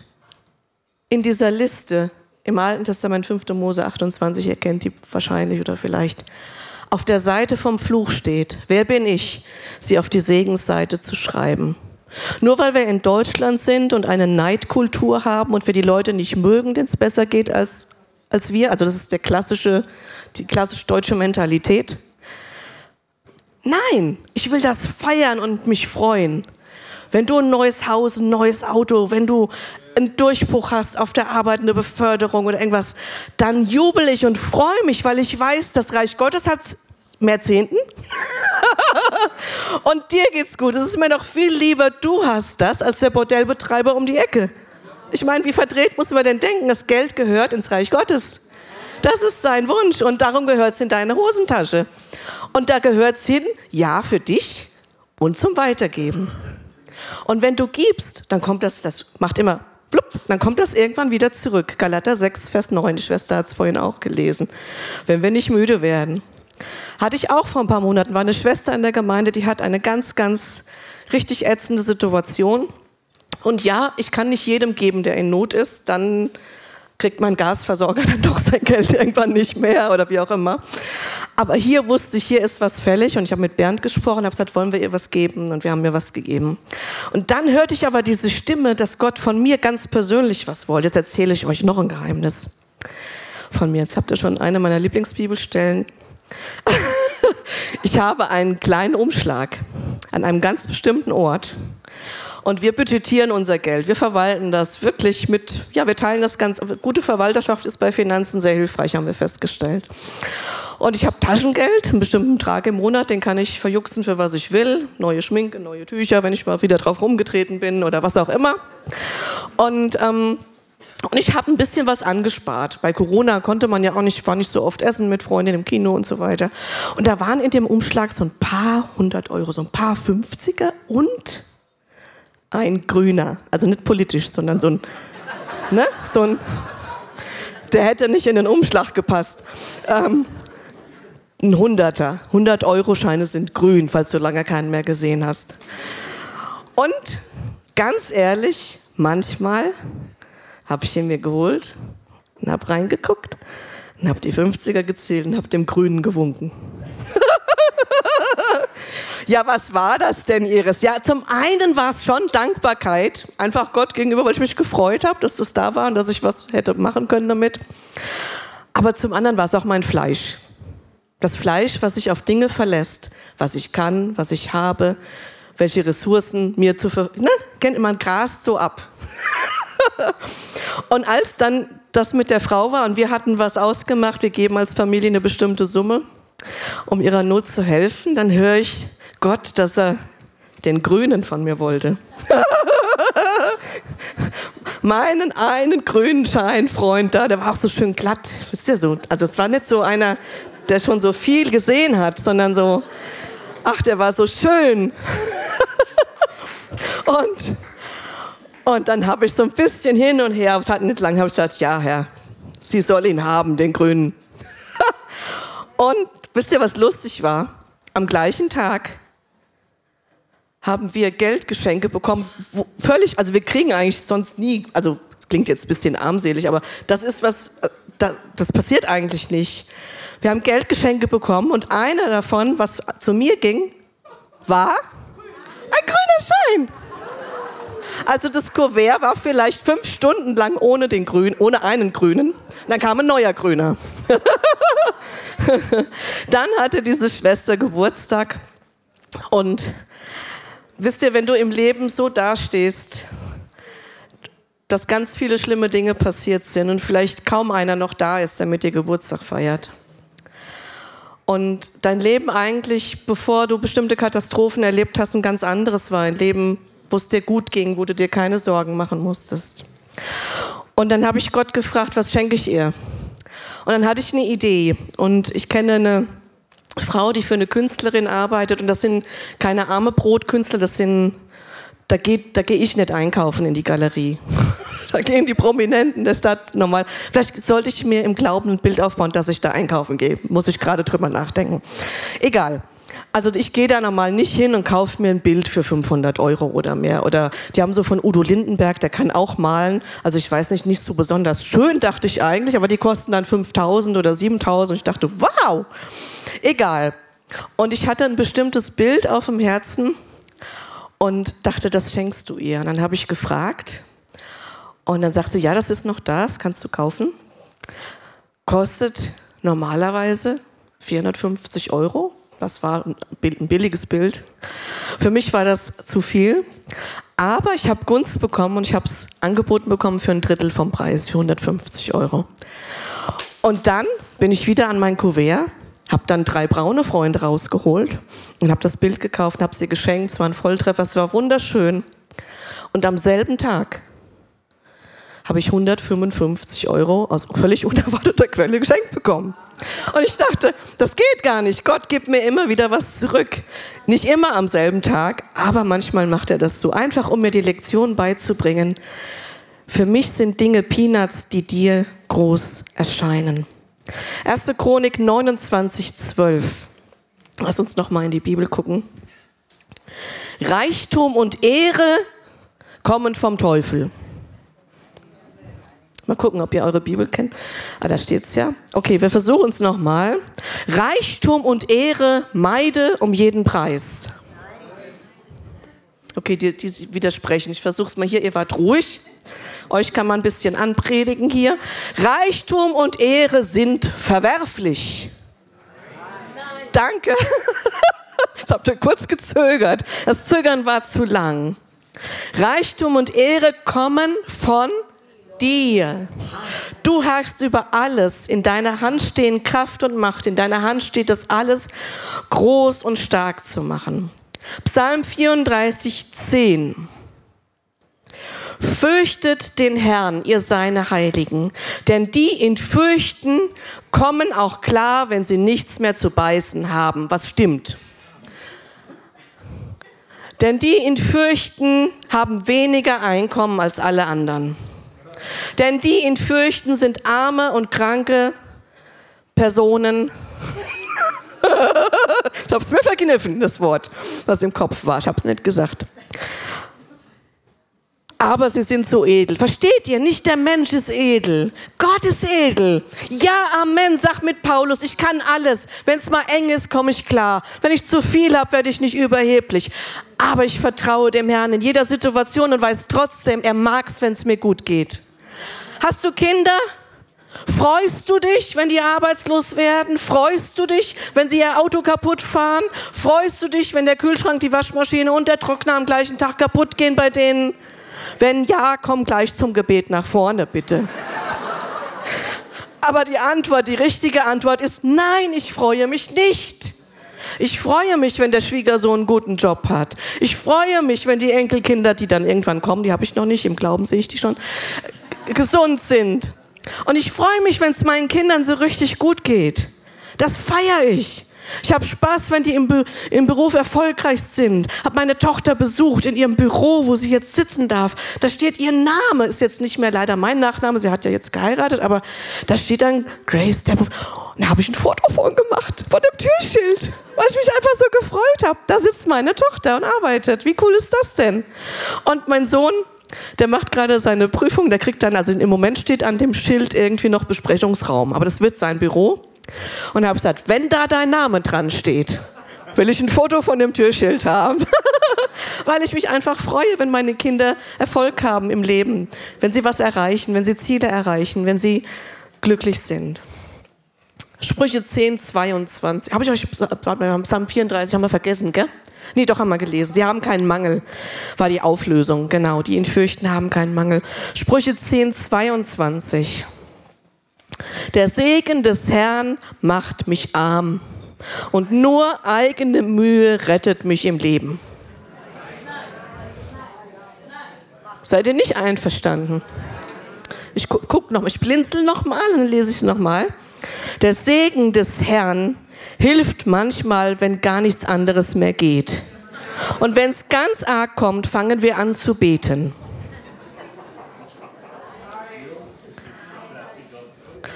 S1: in dieser Liste im Alten Testament 5. Mose 28, ihr kennt die wahrscheinlich oder vielleicht, auf der Seite vom Fluch steht, wer bin ich, sie auf die Segensseite zu schreiben? Nur weil wir in Deutschland sind und eine Neidkultur haben und wir die Leute nicht mögen, denen es besser geht als, als wir, also das ist der klassische, die klassisch deutsche Mentalität. Nein, ich will das feiern und mich freuen. Wenn du ein neues Haus, ein neues Auto, wenn du einen Durchbruch hast auf der Arbeit, eine Beförderung oder irgendwas, dann jubel ich und freue mich, weil ich weiß, das Reich Gottes hat mehr Zehnten. und dir geht's gut. Es ist mir doch viel lieber, du hast das, als der Bordellbetreiber um die Ecke. Ich meine, wie verdreht muss man denn denken? Das Geld gehört ins Reich Gottes. Das ist sein Wunsch und darum gehört es in deine Hosentasche. Und da gehört es hin, ja, für dich und zum Weitergeben. Und wenn du gibst, dann kommt das, das macht immer flupp, dann kommt das irgendwann wieder zurück. Galater 6, Vers 9, die Schwester hat es vorhin auch gelesen. Wenn wir nicht müde werden. Hatte ich auch vor ein paar Monaten, war eine Schwester in der Gemeinde, die hat eine ganz, ganz richtig ätzende Situation. Und ja, ich kann nicht jedem geben, der in Not ist, dann kriegt mein Gasversorger dann doch sein Geld irgendwann nicht mehr oder wie auch immer. Aber hier wusste ich, hier ist was fällig und ich habe mit Bernd gesprochen, habe gesagt, wollen wir ihr was geben und wir haben mir was gegeben. Und dann hörte ich aber diese Stimme, dass Gott von mir ganz persönlich was wollte. Jetzt erzähle ich euch noch ein Geheimnis von mir. Jetzt habt ihr schon eine meiner Lieblingsbibelstellen. ich habe einen kleinen Umschlag an einem ganz bestimmten Ort. Und wir budgetieren unser Geld. Wir verwalten das wirklich mit, ja, wir teilen das ganz. Gute Verwalterschaft ist bei Finanzen sehr hilfreich, haben wir festgestellt. Und ich habe Taschengeld, einen bestimmten Betrag im Monat, den kann ich verjuxen für was ich will. Neue Schminke, neue Tücher, wenn ich mal wieder drauf rumgetreten bin oder was auch immer. Und ähm, und ich habe ein bisschen was angespart. Bei Corona konnte man ja auch nicht, war nicht so oft essen mit Freundinnen im Kino und so weiter. Und da waren in dem Umschlag so ein paar hundert Euro, so ein paar Fünfziger und ein Grüner. Also nicht politisch, sondern so ein, ne, so ein, der hätte nicht in den Umschlag gepasst. Ähm, ein Hunderter. 100 Euro Scheine sind grün, falls du lange keinen mehr gesehen hast. Und ganz ehrlich, manchmal habe ich ihn mir geholt und habe reingeguckt und habe die 50er gezählt und habe dem Grünen gewunken. Ja, was war das denn, Iris? Ja, zum einen war es schon Dankbarkeit, einfach Gott gegenüber, weil ich mich gefreut habe, dass das da war und dass ich was hätte machen können damit. Aber zum anderen war es auch mein Fleisch. Das Fleisch, was sich auf Dinge verlässt, was ich kann, was ich habe, welche Ressourcen mir zu ver... Ne? Kennt man Gras so ab. Und als dann das mit der Frau war und wir hatten was ausgemacht, wir geben als Familie eine bestimmte Summe, um ihrer Not zu helfen, dann höre ich Gott, dass er den Grünen von mir wollte. Meinen einen grünen Scheinfreund da, der war auch so schön glatt. Wisst ihr so? Also es war nicht so einer, der schon so viel gesehen hat, sondern so, ach, der war so schön. und und dann habe ich so ein bisschen hin und her, es hat nicht lange, habe ich gesagt, ja, Herr, Sie soll ihn haben, den Grünen. und wisst ihr, was lustig war? Am gleichen Tag haben wir Geldgeschenke bekommen, völlig, also wir kriegen eigentlich sonst nie, also klingt jetzt ein bisschen armselig, aber das ist was, äh, das passiert eigentlich nicht. Wir haben Geldgeschenke bekommen und einer davon, was zu mir ging, war ein grüner Schein. Also das Kuvert war vielleicht fünf Stunden lang ohne den Grün, ohne einen Grünen. Dann kam ein neuer Grüner. Dann hatte diese Schwester Geburtstag und wisst ihr, wenn du im Leben so dastehst, dass ganz viele schlimme Dinge passiert sind und vielleicht kaum einer noch da ist, der mit dir Geburtstag feiert. Und dein Leben eigentlich, bevor du bestimmte Katastrophen erlebt hast, ein ganz anderes war. Ein Leben wo es dir gut ging, wo du dir keine Sorgen machen musstest. Und dann habe ich Gott gefragt, was schenke ich ihr? Und dann hatte ich eine Idee. Und ich kenne eine Frau, die für eine Künstlerin arbeitet. Und das sind keine arme Brotkünstler, das sind, da, geht, da gehe ich nicht einkaufen in die Galerie. da gehen die Prominenten der Stadt normal. Vielleicht sollte ich mir im Glauben ein Bild aufbauen, dass ich da einkaufen gehe. Muss ich gerade drüber nachdenken. Egal. Also ich gehe da normal nicht hin und kaufe mir ein Bild für 500 Euro oder mehr. Oder die haben so von Udo Lindenberg, der kann auch malen. Also ich weiß nicht, nicht so besonders schön, dachte ich eigentlich, aber die kosten dann 5000 oder 7000. Ich dachte, wow, egal. Und ich hatte ein bestimmtes Bild auf dem Herzen und dachte, das schenkst du ihr. Und dann habe ich gefragt und dann sagte sie, ja, das ist noch da, das kannst du kaufen. Kostet normalerweise 450 Euro. Das war ein billiges Bild. Für mich war das zu viel. Aber ich habe Gunst bekommen und ich habe es angeboten bekommen für ein Drittel vom Preis, für 150 Euro. Und dann bin ich wieder an mein Kuvert, habe dann drei braune Freunde rausgeholt und habe das Bild gekauft, habe sie geschenkt. Es war ein Volltreffer, es war wunderschön. Und am selben Tag habe ich 155 Euro aus völlig unerwarteter Quelle geschenkt bekommen. Und ich dachte, das geht gar nicht. Gott gibt mir immer wieder was zurück. Nicht immer am selben Tag, aber manchmal macht er das so. Einfach, um mir die Lektion beizubringen. Für mich sind Dinge Peanuts, die dir groß erscheinen. 1. Chronik 29, 12. Lass uns noch mal in die Bibel gucken. Reichtum und Ehre kommen vom Teufel. Mal gucken, ob ihr eure Bibel kennt. Ah, da steht's ja. Okay, wir versuchen es nochmal. Reichtum und Ehre meide um jeden Preis. Okay, die, die widersprechen. Ich versuche es mal hier. Ihr wart ruhig. Euch kann man ein bisschen anpredigen hier. Reichtum und Ehre sind verwerflich. Danke. Jetzt habt ihr kurz gezögert. Das Zögern war zu lang. Reichtum und Ehre kommen von dir. Du herrschst über alles. In deiner Hand stehen Kraft und Macht. In deiner Hand steht das alles groß und stark zu machen. Psalm 34, 10. Fürchtet den Herrn, ihr seine Heiligen, denn die ihn fürchten, kommen auch klar, wenn sie nichts mehr zu beißen haben, was stimmt. Denn die ihn fürchten, haben weniger Einkommen als alle anderen. Denn die ihn fürchten, sind arme und kranke Personen. ich habe es mir verkniffen, das Wort, was im Kopf war. Ich habe es nicht gesagt. Aber sie sind so edel. Versteht ihr? Nicht der Mensch ist edel. Gott ist edel. Ja, Amen. Sag mit Paulus, ich kann alles. Wenn es mal eng ist, komme ich klar. Wenn ich zu viel habe, werde ich nicht überheblich. Aber ich vertraue dem Herrn in jeder Situation und weiß trotzdem, er mag es, wenn es mir gut geht. Hast du Kinder? Freust du dich, wenn die arbeitslos werden? Freust du dich, wenn sie ihr Auto kaputt fahren? Freust du dich, wenn der Kühlschrank, die Waschmaschine und der Trockner am gleichen Tag kaputt gehen bei denen? Wenn ja, komm gleich zum Gebet nach vorne, bitte. Aber die Antwort, die richtige Antwort ist nein, ich freue mich nicht. Ich freue mich, wenn der Schwiegersohn einen guten Job hat. Ich freue mich, wenn die Enkelkinder, die dann irgendwann kommen, die habe ich noch nicht, im Glauben sehe ich die schon, gesund sind. Und ich freue mich, wenn es meinen Kindern so richtig gut geht. Das feiere ich. Ich habe Spaß, wenn die im, Be im Beruf erfolgreich sind. Habe meine Tochter besucht in ihrem Büro, wo sie jetzt sitzen darf. Da steht ihr Name, ist jetzt nicht mehr leider mein Nachname, sie hat ja jetzt geheiratet, aber da steht dann Grace Depphoff. Und da habe ich ein Foto von gemacht, von dem Türschild, weil ich mich einfach so gefreut habe. Da sitzt meine Tochter und arbeitet. Wie cool ist das denn? Und mein Sohn, der macht gerade seine Prüfung, der kriegt dann, also im Moment steht an dem Schild irgendwie noch Besprechungsraum, aber das wird sein Büro. Und habe gesagt, wenn da dein Name dran steht, will ich ein Foto von dem Türschild haben. Weil ich mich einfach freue, wenn meine Kinder Erfolg haben im Leben, wenn sie was erreichen, wenn sie Ziele erreichen, wenn sie glücklich sind. Sprüche 10, 22. Habe ich euch Psalm 34 haben wir vergessen, gell? Nee, doch haben wir gelesen. Sie haben keinen Mangel, war die Auflösung. Genau, die ihn fürchten, haben keinen Mangel. Sprüche 10, 22. Der Segen des Herrn macht mich arm und nur eigene Mühe rettet mich im Leben. Seid ihr nicht einverstanden? Ich gu guck noch, ich blinzel noch mal, dann lese ich noch mal. Der Segen des Herrn hilft manchmal, wenn gar nichts anderes mehr geht. Und wenn es ganz arg kommt, fangen wir an zu beten.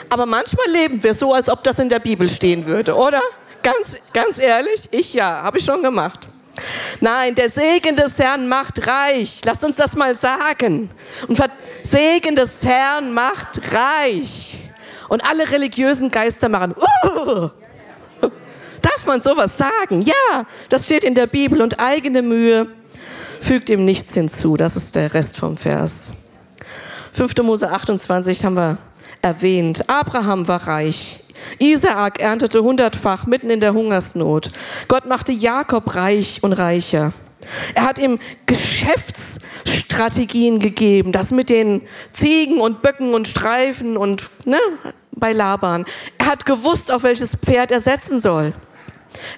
S1: Aber manchmal leben wir so, als ob das in der Bibel stehen würde, oder? Ganz, ganz ehrlich, ich ja, habe ich schon gemacht. Nein, der Segen des Herrn macht reich. Lasst uns das mal sagen. Und Segen des Herrn macht reich. Und alle religiösen Geister machen. Uh, darf man sowas sagen? Ja, das steht in der Bibel. Und eigene Mühe fügt ihm nichts hinzu. Das ist der Rest vom Vers. 5. Mose 28 haben wir erwähnt. Abraham war reich. Isaak erntete hundertfach mitten in der Hungersnot. Gott machte Jakob reich und reicher. Er hat ihm Geschäftsstrategien gegeben, das mit den Ziegen und Böcken und Streifen und ne, bei Laban. Er hat gewusst, auf welches Pferd er setzen soll.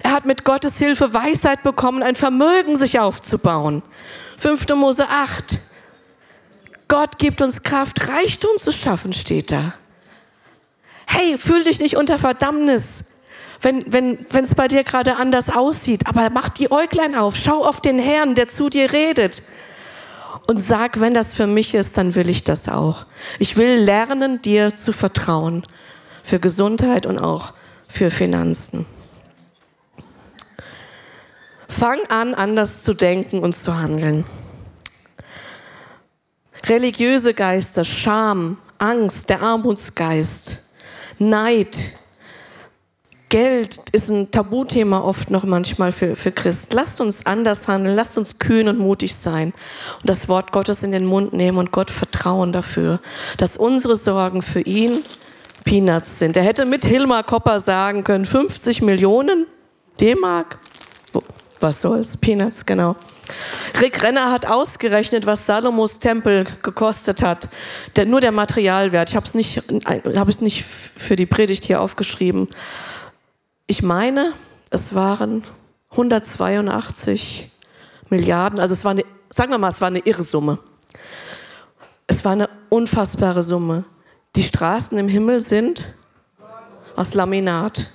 S1: Er hat mit Gottes Hilfe Weisheit bekommen, ein Vermögen sich aufzubauen. 5. Mose 8. Gott gibt uns Kraft, Reichtum zu schaffen, steht da. Hey, fühl dich nicht unter Verdammnis, wenn wenn wenn, es bei dir gerade anders aussieht. Aber mach die Äuglein auf, schau auf den Herrn, der zu dir redet. Und sag, wenn das für mich ist, dann will ich das auch. Ich will lernen, dir zu vertrauen. Für Gesundheit und auch für Finanzen. Fang an, anders zu denken und zu handeln religiöse Geister, Scham, Angst, der Armutsgeist, Neid, Geld ist ein Tabuthema oft noch manchmal für, für Christen. Lasst uns anders handeln, lasst uns kühn und mutig sein und das Wort Gottes in den Mund nehmen und Gott vertrauen dafür, dass unsere Sorgen für ihn Peanuts sind. Er hätte mit Hilmar Kopper sagen können, 50 Millionen D-Mark, was soll's, Peanuts, genau. Rick Renner hat ausgerechnet, was Salomos Tempel gekostet hat. Der, nur der Materialwert. Ich habe es nicht, nicht für die Predigt hier aufgeschrieben. Ich meine, es waren 182 Milliarden. Also es war eine, sagen wir mal, es war eine irre Summe. Es war eine unfassbare Summe. Die Straßen im Himmel sind aus Laminat.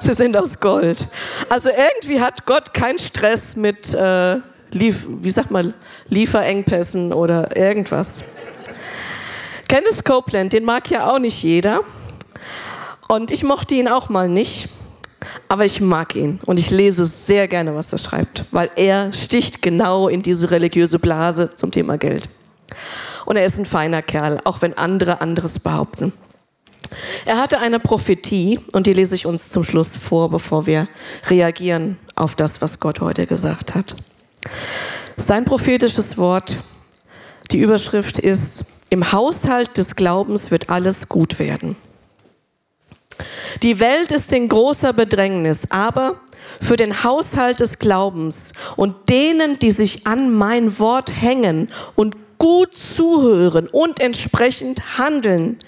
S1: Sie sind aus Gold. Also irgendwie hat Gott keinen Stress mit, äh, Lief, wie sagt man, Lieferengpässen oder irgendwas. Kenneth Copeland, den mag ja auch nicht jeder. Und ich mochte ihn auch mal nicht, aber ich mag ihn und ich lese sehr gerne, was er schreibt, weil er sticht genau in diese religiöse Blase zum Thema Geld. Und er ist ein feiner Kerl, auch wenn andere anderes behaupten. Er hatte eine Prophetie und die lese ich uns zum Schluss vor, bevor wir reagieren auf das, was Gott heute gesagt hat. Sein prophetisches Wort, die Überschrift ist, im Haushalt des Glaubens wird alles gut werden. Die Welt ist in großer Bedrängnis, aber für den Haushalt des Glaubens und denen, die sich an mein Wort hängen und gut zuhören und entsprechend handeln,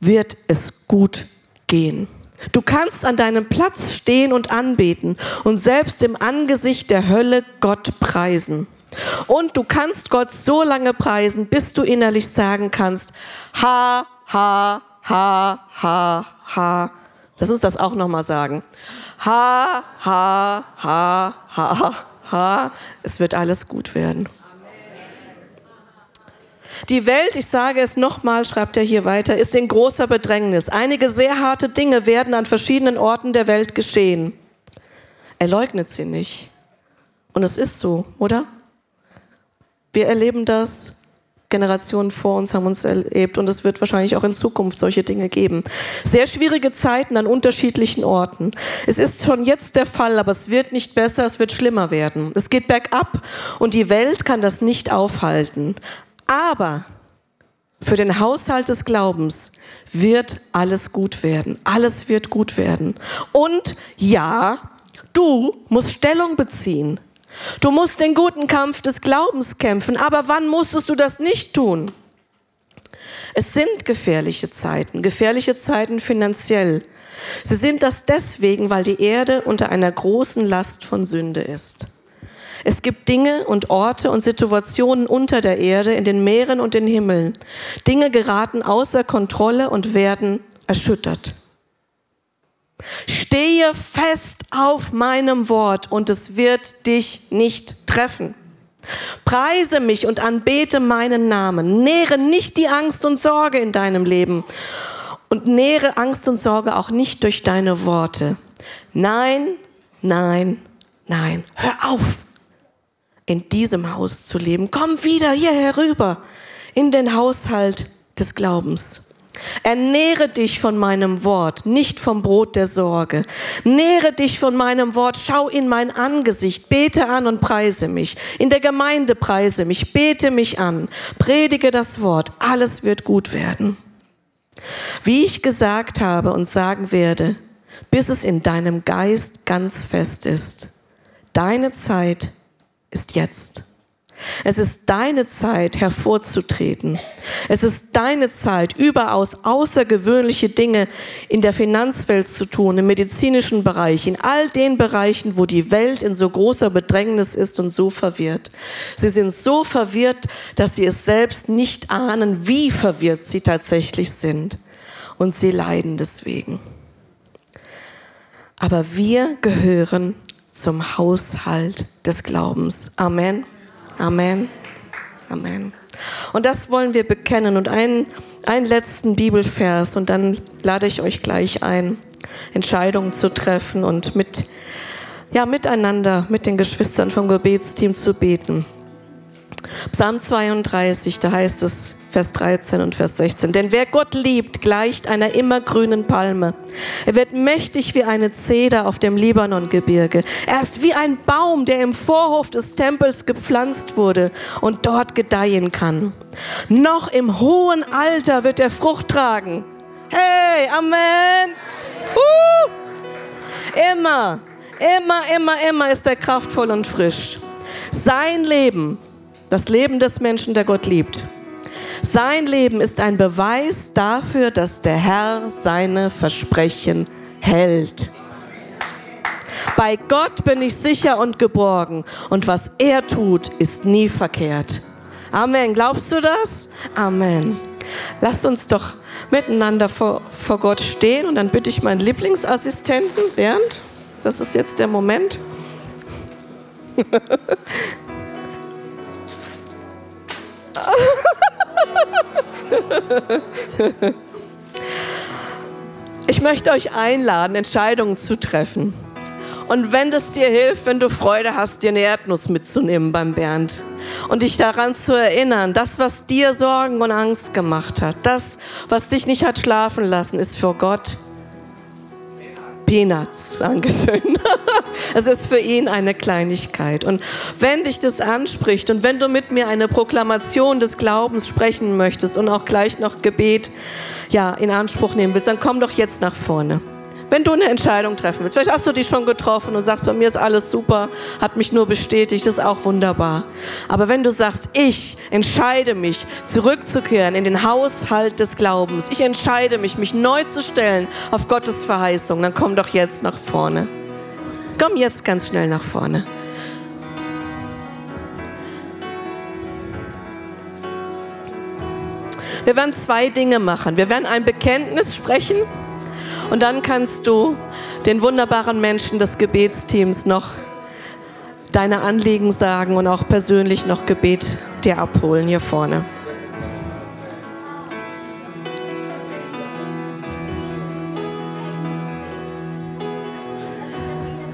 S1: wird es gut gehen. Du kannst an deinem Platz stehen und anbeten und selbst im Angesicht der Hölle Gott preisen. Und du kannst Gott so lange preisen, bis du innerlich sagen kannst, ha, ha, ha, ha, ha. Lass uns das auch nochmal sagen. Ha, ha, ha, ha, ha. Es wird alles gut werden. Die Welt, ich sage es nochmal, schreibt er hier weiter, ist in großer Bedrängnis. Einige sehr harte Dinge werden an verschiedenen Orten der Welt geschehen. Er leugnet sie nicht. Und es ist so, oder? Wir erleben das. Generationen vor uns haben uns erlebt und es wird wahrscheinlich auch in Zukunft solche Dinge geben. Sehr schwierige Zeiten an unterschiedlichen Orten. Es ist schon jetzt der Fall, aber es wird nicht besser, es wird schlimmer werden. Es geht bergab und die Welt kann das nicht aufhalten. Aber für den Haushalt des Glaubens wird alles gut werden. Alles wird gut werden. Und ja, du musst Stellung beziehen. Du musst den guten Kampf des Glaubens kämpfen. Aber wann musstest du das nicht tun? Es sind gefährliche Zeiten, gefährliche Zeiten finanziell. Sie sind das deswegen, weil die Erde unter einer großen Last von Sünde ist. Es gibt Dinge und Orte und Situationen unter der Erde, in den Meeren und den Himmeln. Dinge geraten außer Kontrolle und werden erschüttert. Stehe fest auf meinem Wort und es wird dich nicht treffen. Preise mich und anbete meinen Namen. Nähre nicht die Angst und Sorge in deinem Leben und nähre Angst und Sorge auch nicht durch deine Worte. Nein, nein, nein. Hör auf in diesem Haus zu leben. Komm wieder hier herüber in den Haushalt des Glaubens. Ernähre dich von meinem Wort, nicht vom Brot der Sorge. Nähre dich von meinem Wort, schau in mein Angesicht, bete an und preise mich. In der Gemeinde preise mich, bete mich an, predige das Wort, alles wird gut werden. Wie ich gesagt habe und sagen werde, bis es in deinem Geist ganz fest ist. Deine Zeit ist jetzt. Es ist deine Zeit, hervorzutreten. Es ist deine Zeit, überaus außergewöhnliche Dinge in der Finanzwelt zu tun, im medizinischen Bereich, in all den Bereichen, wo die Welt in so großer Bedrängnis ist und so verwirrt. Sie sind so verwirrt, dass sie es selbst nicht ahnen, wie verwirrt sie tatsächlich sind. Und sie leiden deswegen. Aber wir gehören zum Haushalt des Glaubens. Amen. Amen. Amen. Und das wollen wir bekennen. Und einen, einen letzten Bibelvers und dann lade ich euch gleich ein, Entscheidungen zu treffen und mit, ja, miteinander, mit den Geschwistern vom Gebetsteam zu beten. Psalm 32, da heißt es, Vers 13 und Vers 16. Denn wer Gott liebt, gleicht einer immergrünen Palme. Er wird mächtig wie eine Zeder auf dem Libanongebirge. Er ist wie ein Baum, der im Vorhof des Tempels gepflanzt wurde und dort gedeihen kann. Noch im hohen Alter wird er Frucht tragen. Hey, Amen. Uh! Immer, immer, immer, immer ist er kraftvoll und frisch. Sein Leben, das Leben des Menschen, der Gott liebt, sein Leben ist ein Beweis dafür, dass der Herr seine Versprechen hält. Bei Gott bin ich sicher und geborgen und was er tut, ist nie verkehrt. Amen. Glaubst du das? Amen. Lasst uns doch miteinander vor, vor Gott stehen und dann bitte ich meinen Lieblingsassistenten, Bernd, das ist jetzt der Moment. Ich möchte euch einladen, Entscheidungen zu treffen. Und wenn das dir hilft, wenn du Freude hast, dir eine Erdnuss mitzunehmen beim Bernd und dich daran zu erinnern, das, was dir Sorgen und Angst gemacht hat, das, was dich nicht hat schlafen lassen, ist für Gott Peanuts. Dankeschön. Es ist für ihn eine Kleinigkeit. Und wenn dich das anspricht und wenn du mit mir eine Proklamation des Glaubens sprechen möchtest und auch gleich noch Gebet ja, in Anspruch nehmen willst, dann komm doch jetzt nach vorne. Wenn du eine Entscheidung treffen willst, vielleicht hast du die schon getroffen und sagst, bei mir ist alles super, hat mich nur bestätigt, ist auch wunderbar. Aber wenn du sagst, ich entscheide mich, zurückzukehren in den Haushalt des Glaubens, ich entscheide mich, mich neu zu stellen auf Gottes Verheißung, dann komm doch jetzt nach vorne. Komm jetzt ganz schnell nach vorne. Wir werden zwei Dinge machen. Wir werden ein Bekenntnis sprechen und dann kannst du den wunderbaren Menschen des Gebetsteams noch deine Anliegen sagen und auch persönlich noch Gebet dir abholen hier vorne.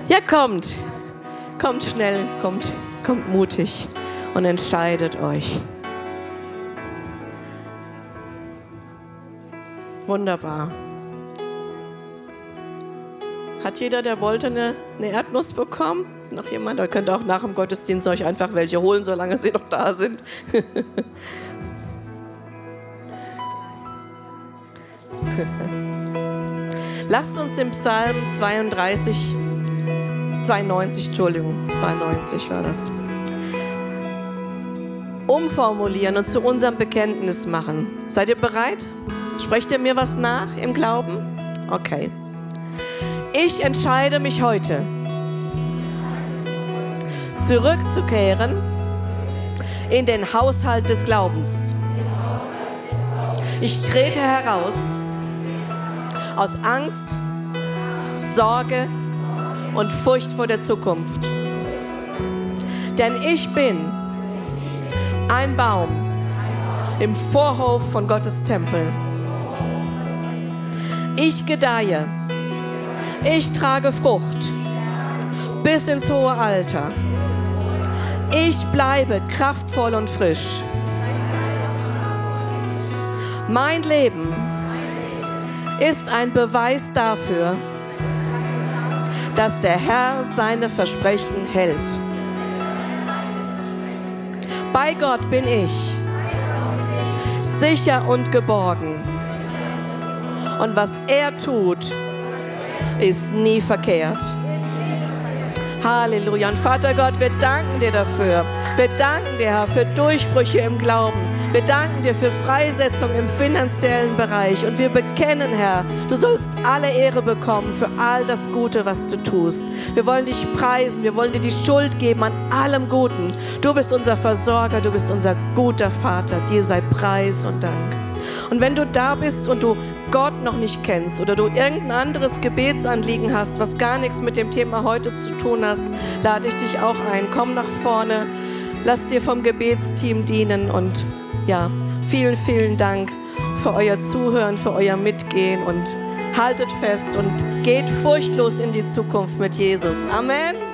S1: Ja, kommt. Kommt schnell, kommt, kommt mutig und entscheidet euch. Wunderbar. Hat jeder, der wollte, eine, eine Erdnuss bekommen? Noch jemand? Da könnt ihr auch nach dem Gottesdienst euch einfach welche holen, solange sie noch da sind. Lasst uns den Psalm 32, 92, Entschuldigung, 92 war das, umformulieren und zu unserem Bekenntnis machen. Seid ihr bereit? Sprecht ihr mir was nach im Glauben? Okay. Ich entscheide mich heute, zurückzukehren in den Haushalt des Glaubens. Ich trete heraus aus Angst, Sorge und Furcht vor der Zukunft. Denn ich bin ein Baum im Vorhof von Gottes Tempel. Ich gedeihe ich trage Frucht bis ins hohe Alter. Ich bleibe kraftvoll und frisch. Mein Leben ist ein Beweis dafür, dass der Herr seine Versprechen hält. Bei Gott bin ich sicher und geborgen. Und was er tut, ist nie verkehrt. Halleluja. Und Vater Gott, wir danken dir dafür. Wir danken dir, Herr, für Durchbrüche im Glauben. Wir danken dir für Freisetzung im finanziellen Bereich. Und wir bekennen, Herr, du sollst alle Ehre bekommen für all das Gute, was du tust. Wir wollen dich preisen. Wir wollen dir die Schuld geben an allem Guten. Du bist unser Versorger. Du bist unser guter Vater. Dir sei Preis und Dank. Und wenn du da bist und du Gott noch nicht kennst oder du irgendein anderes Gebetsanliegen hast, was gar nichts mit dem Thema heute zu tun hast, lade ich dich auch ein. Komm nach vorne, lass dir vom Gebetsteam dienen und ja, vielen, vielen Dank für euer Zuhören, für euer Mitgehen und haltet fest und geht furchtlos in die Zukunft mit Jesus. Amen.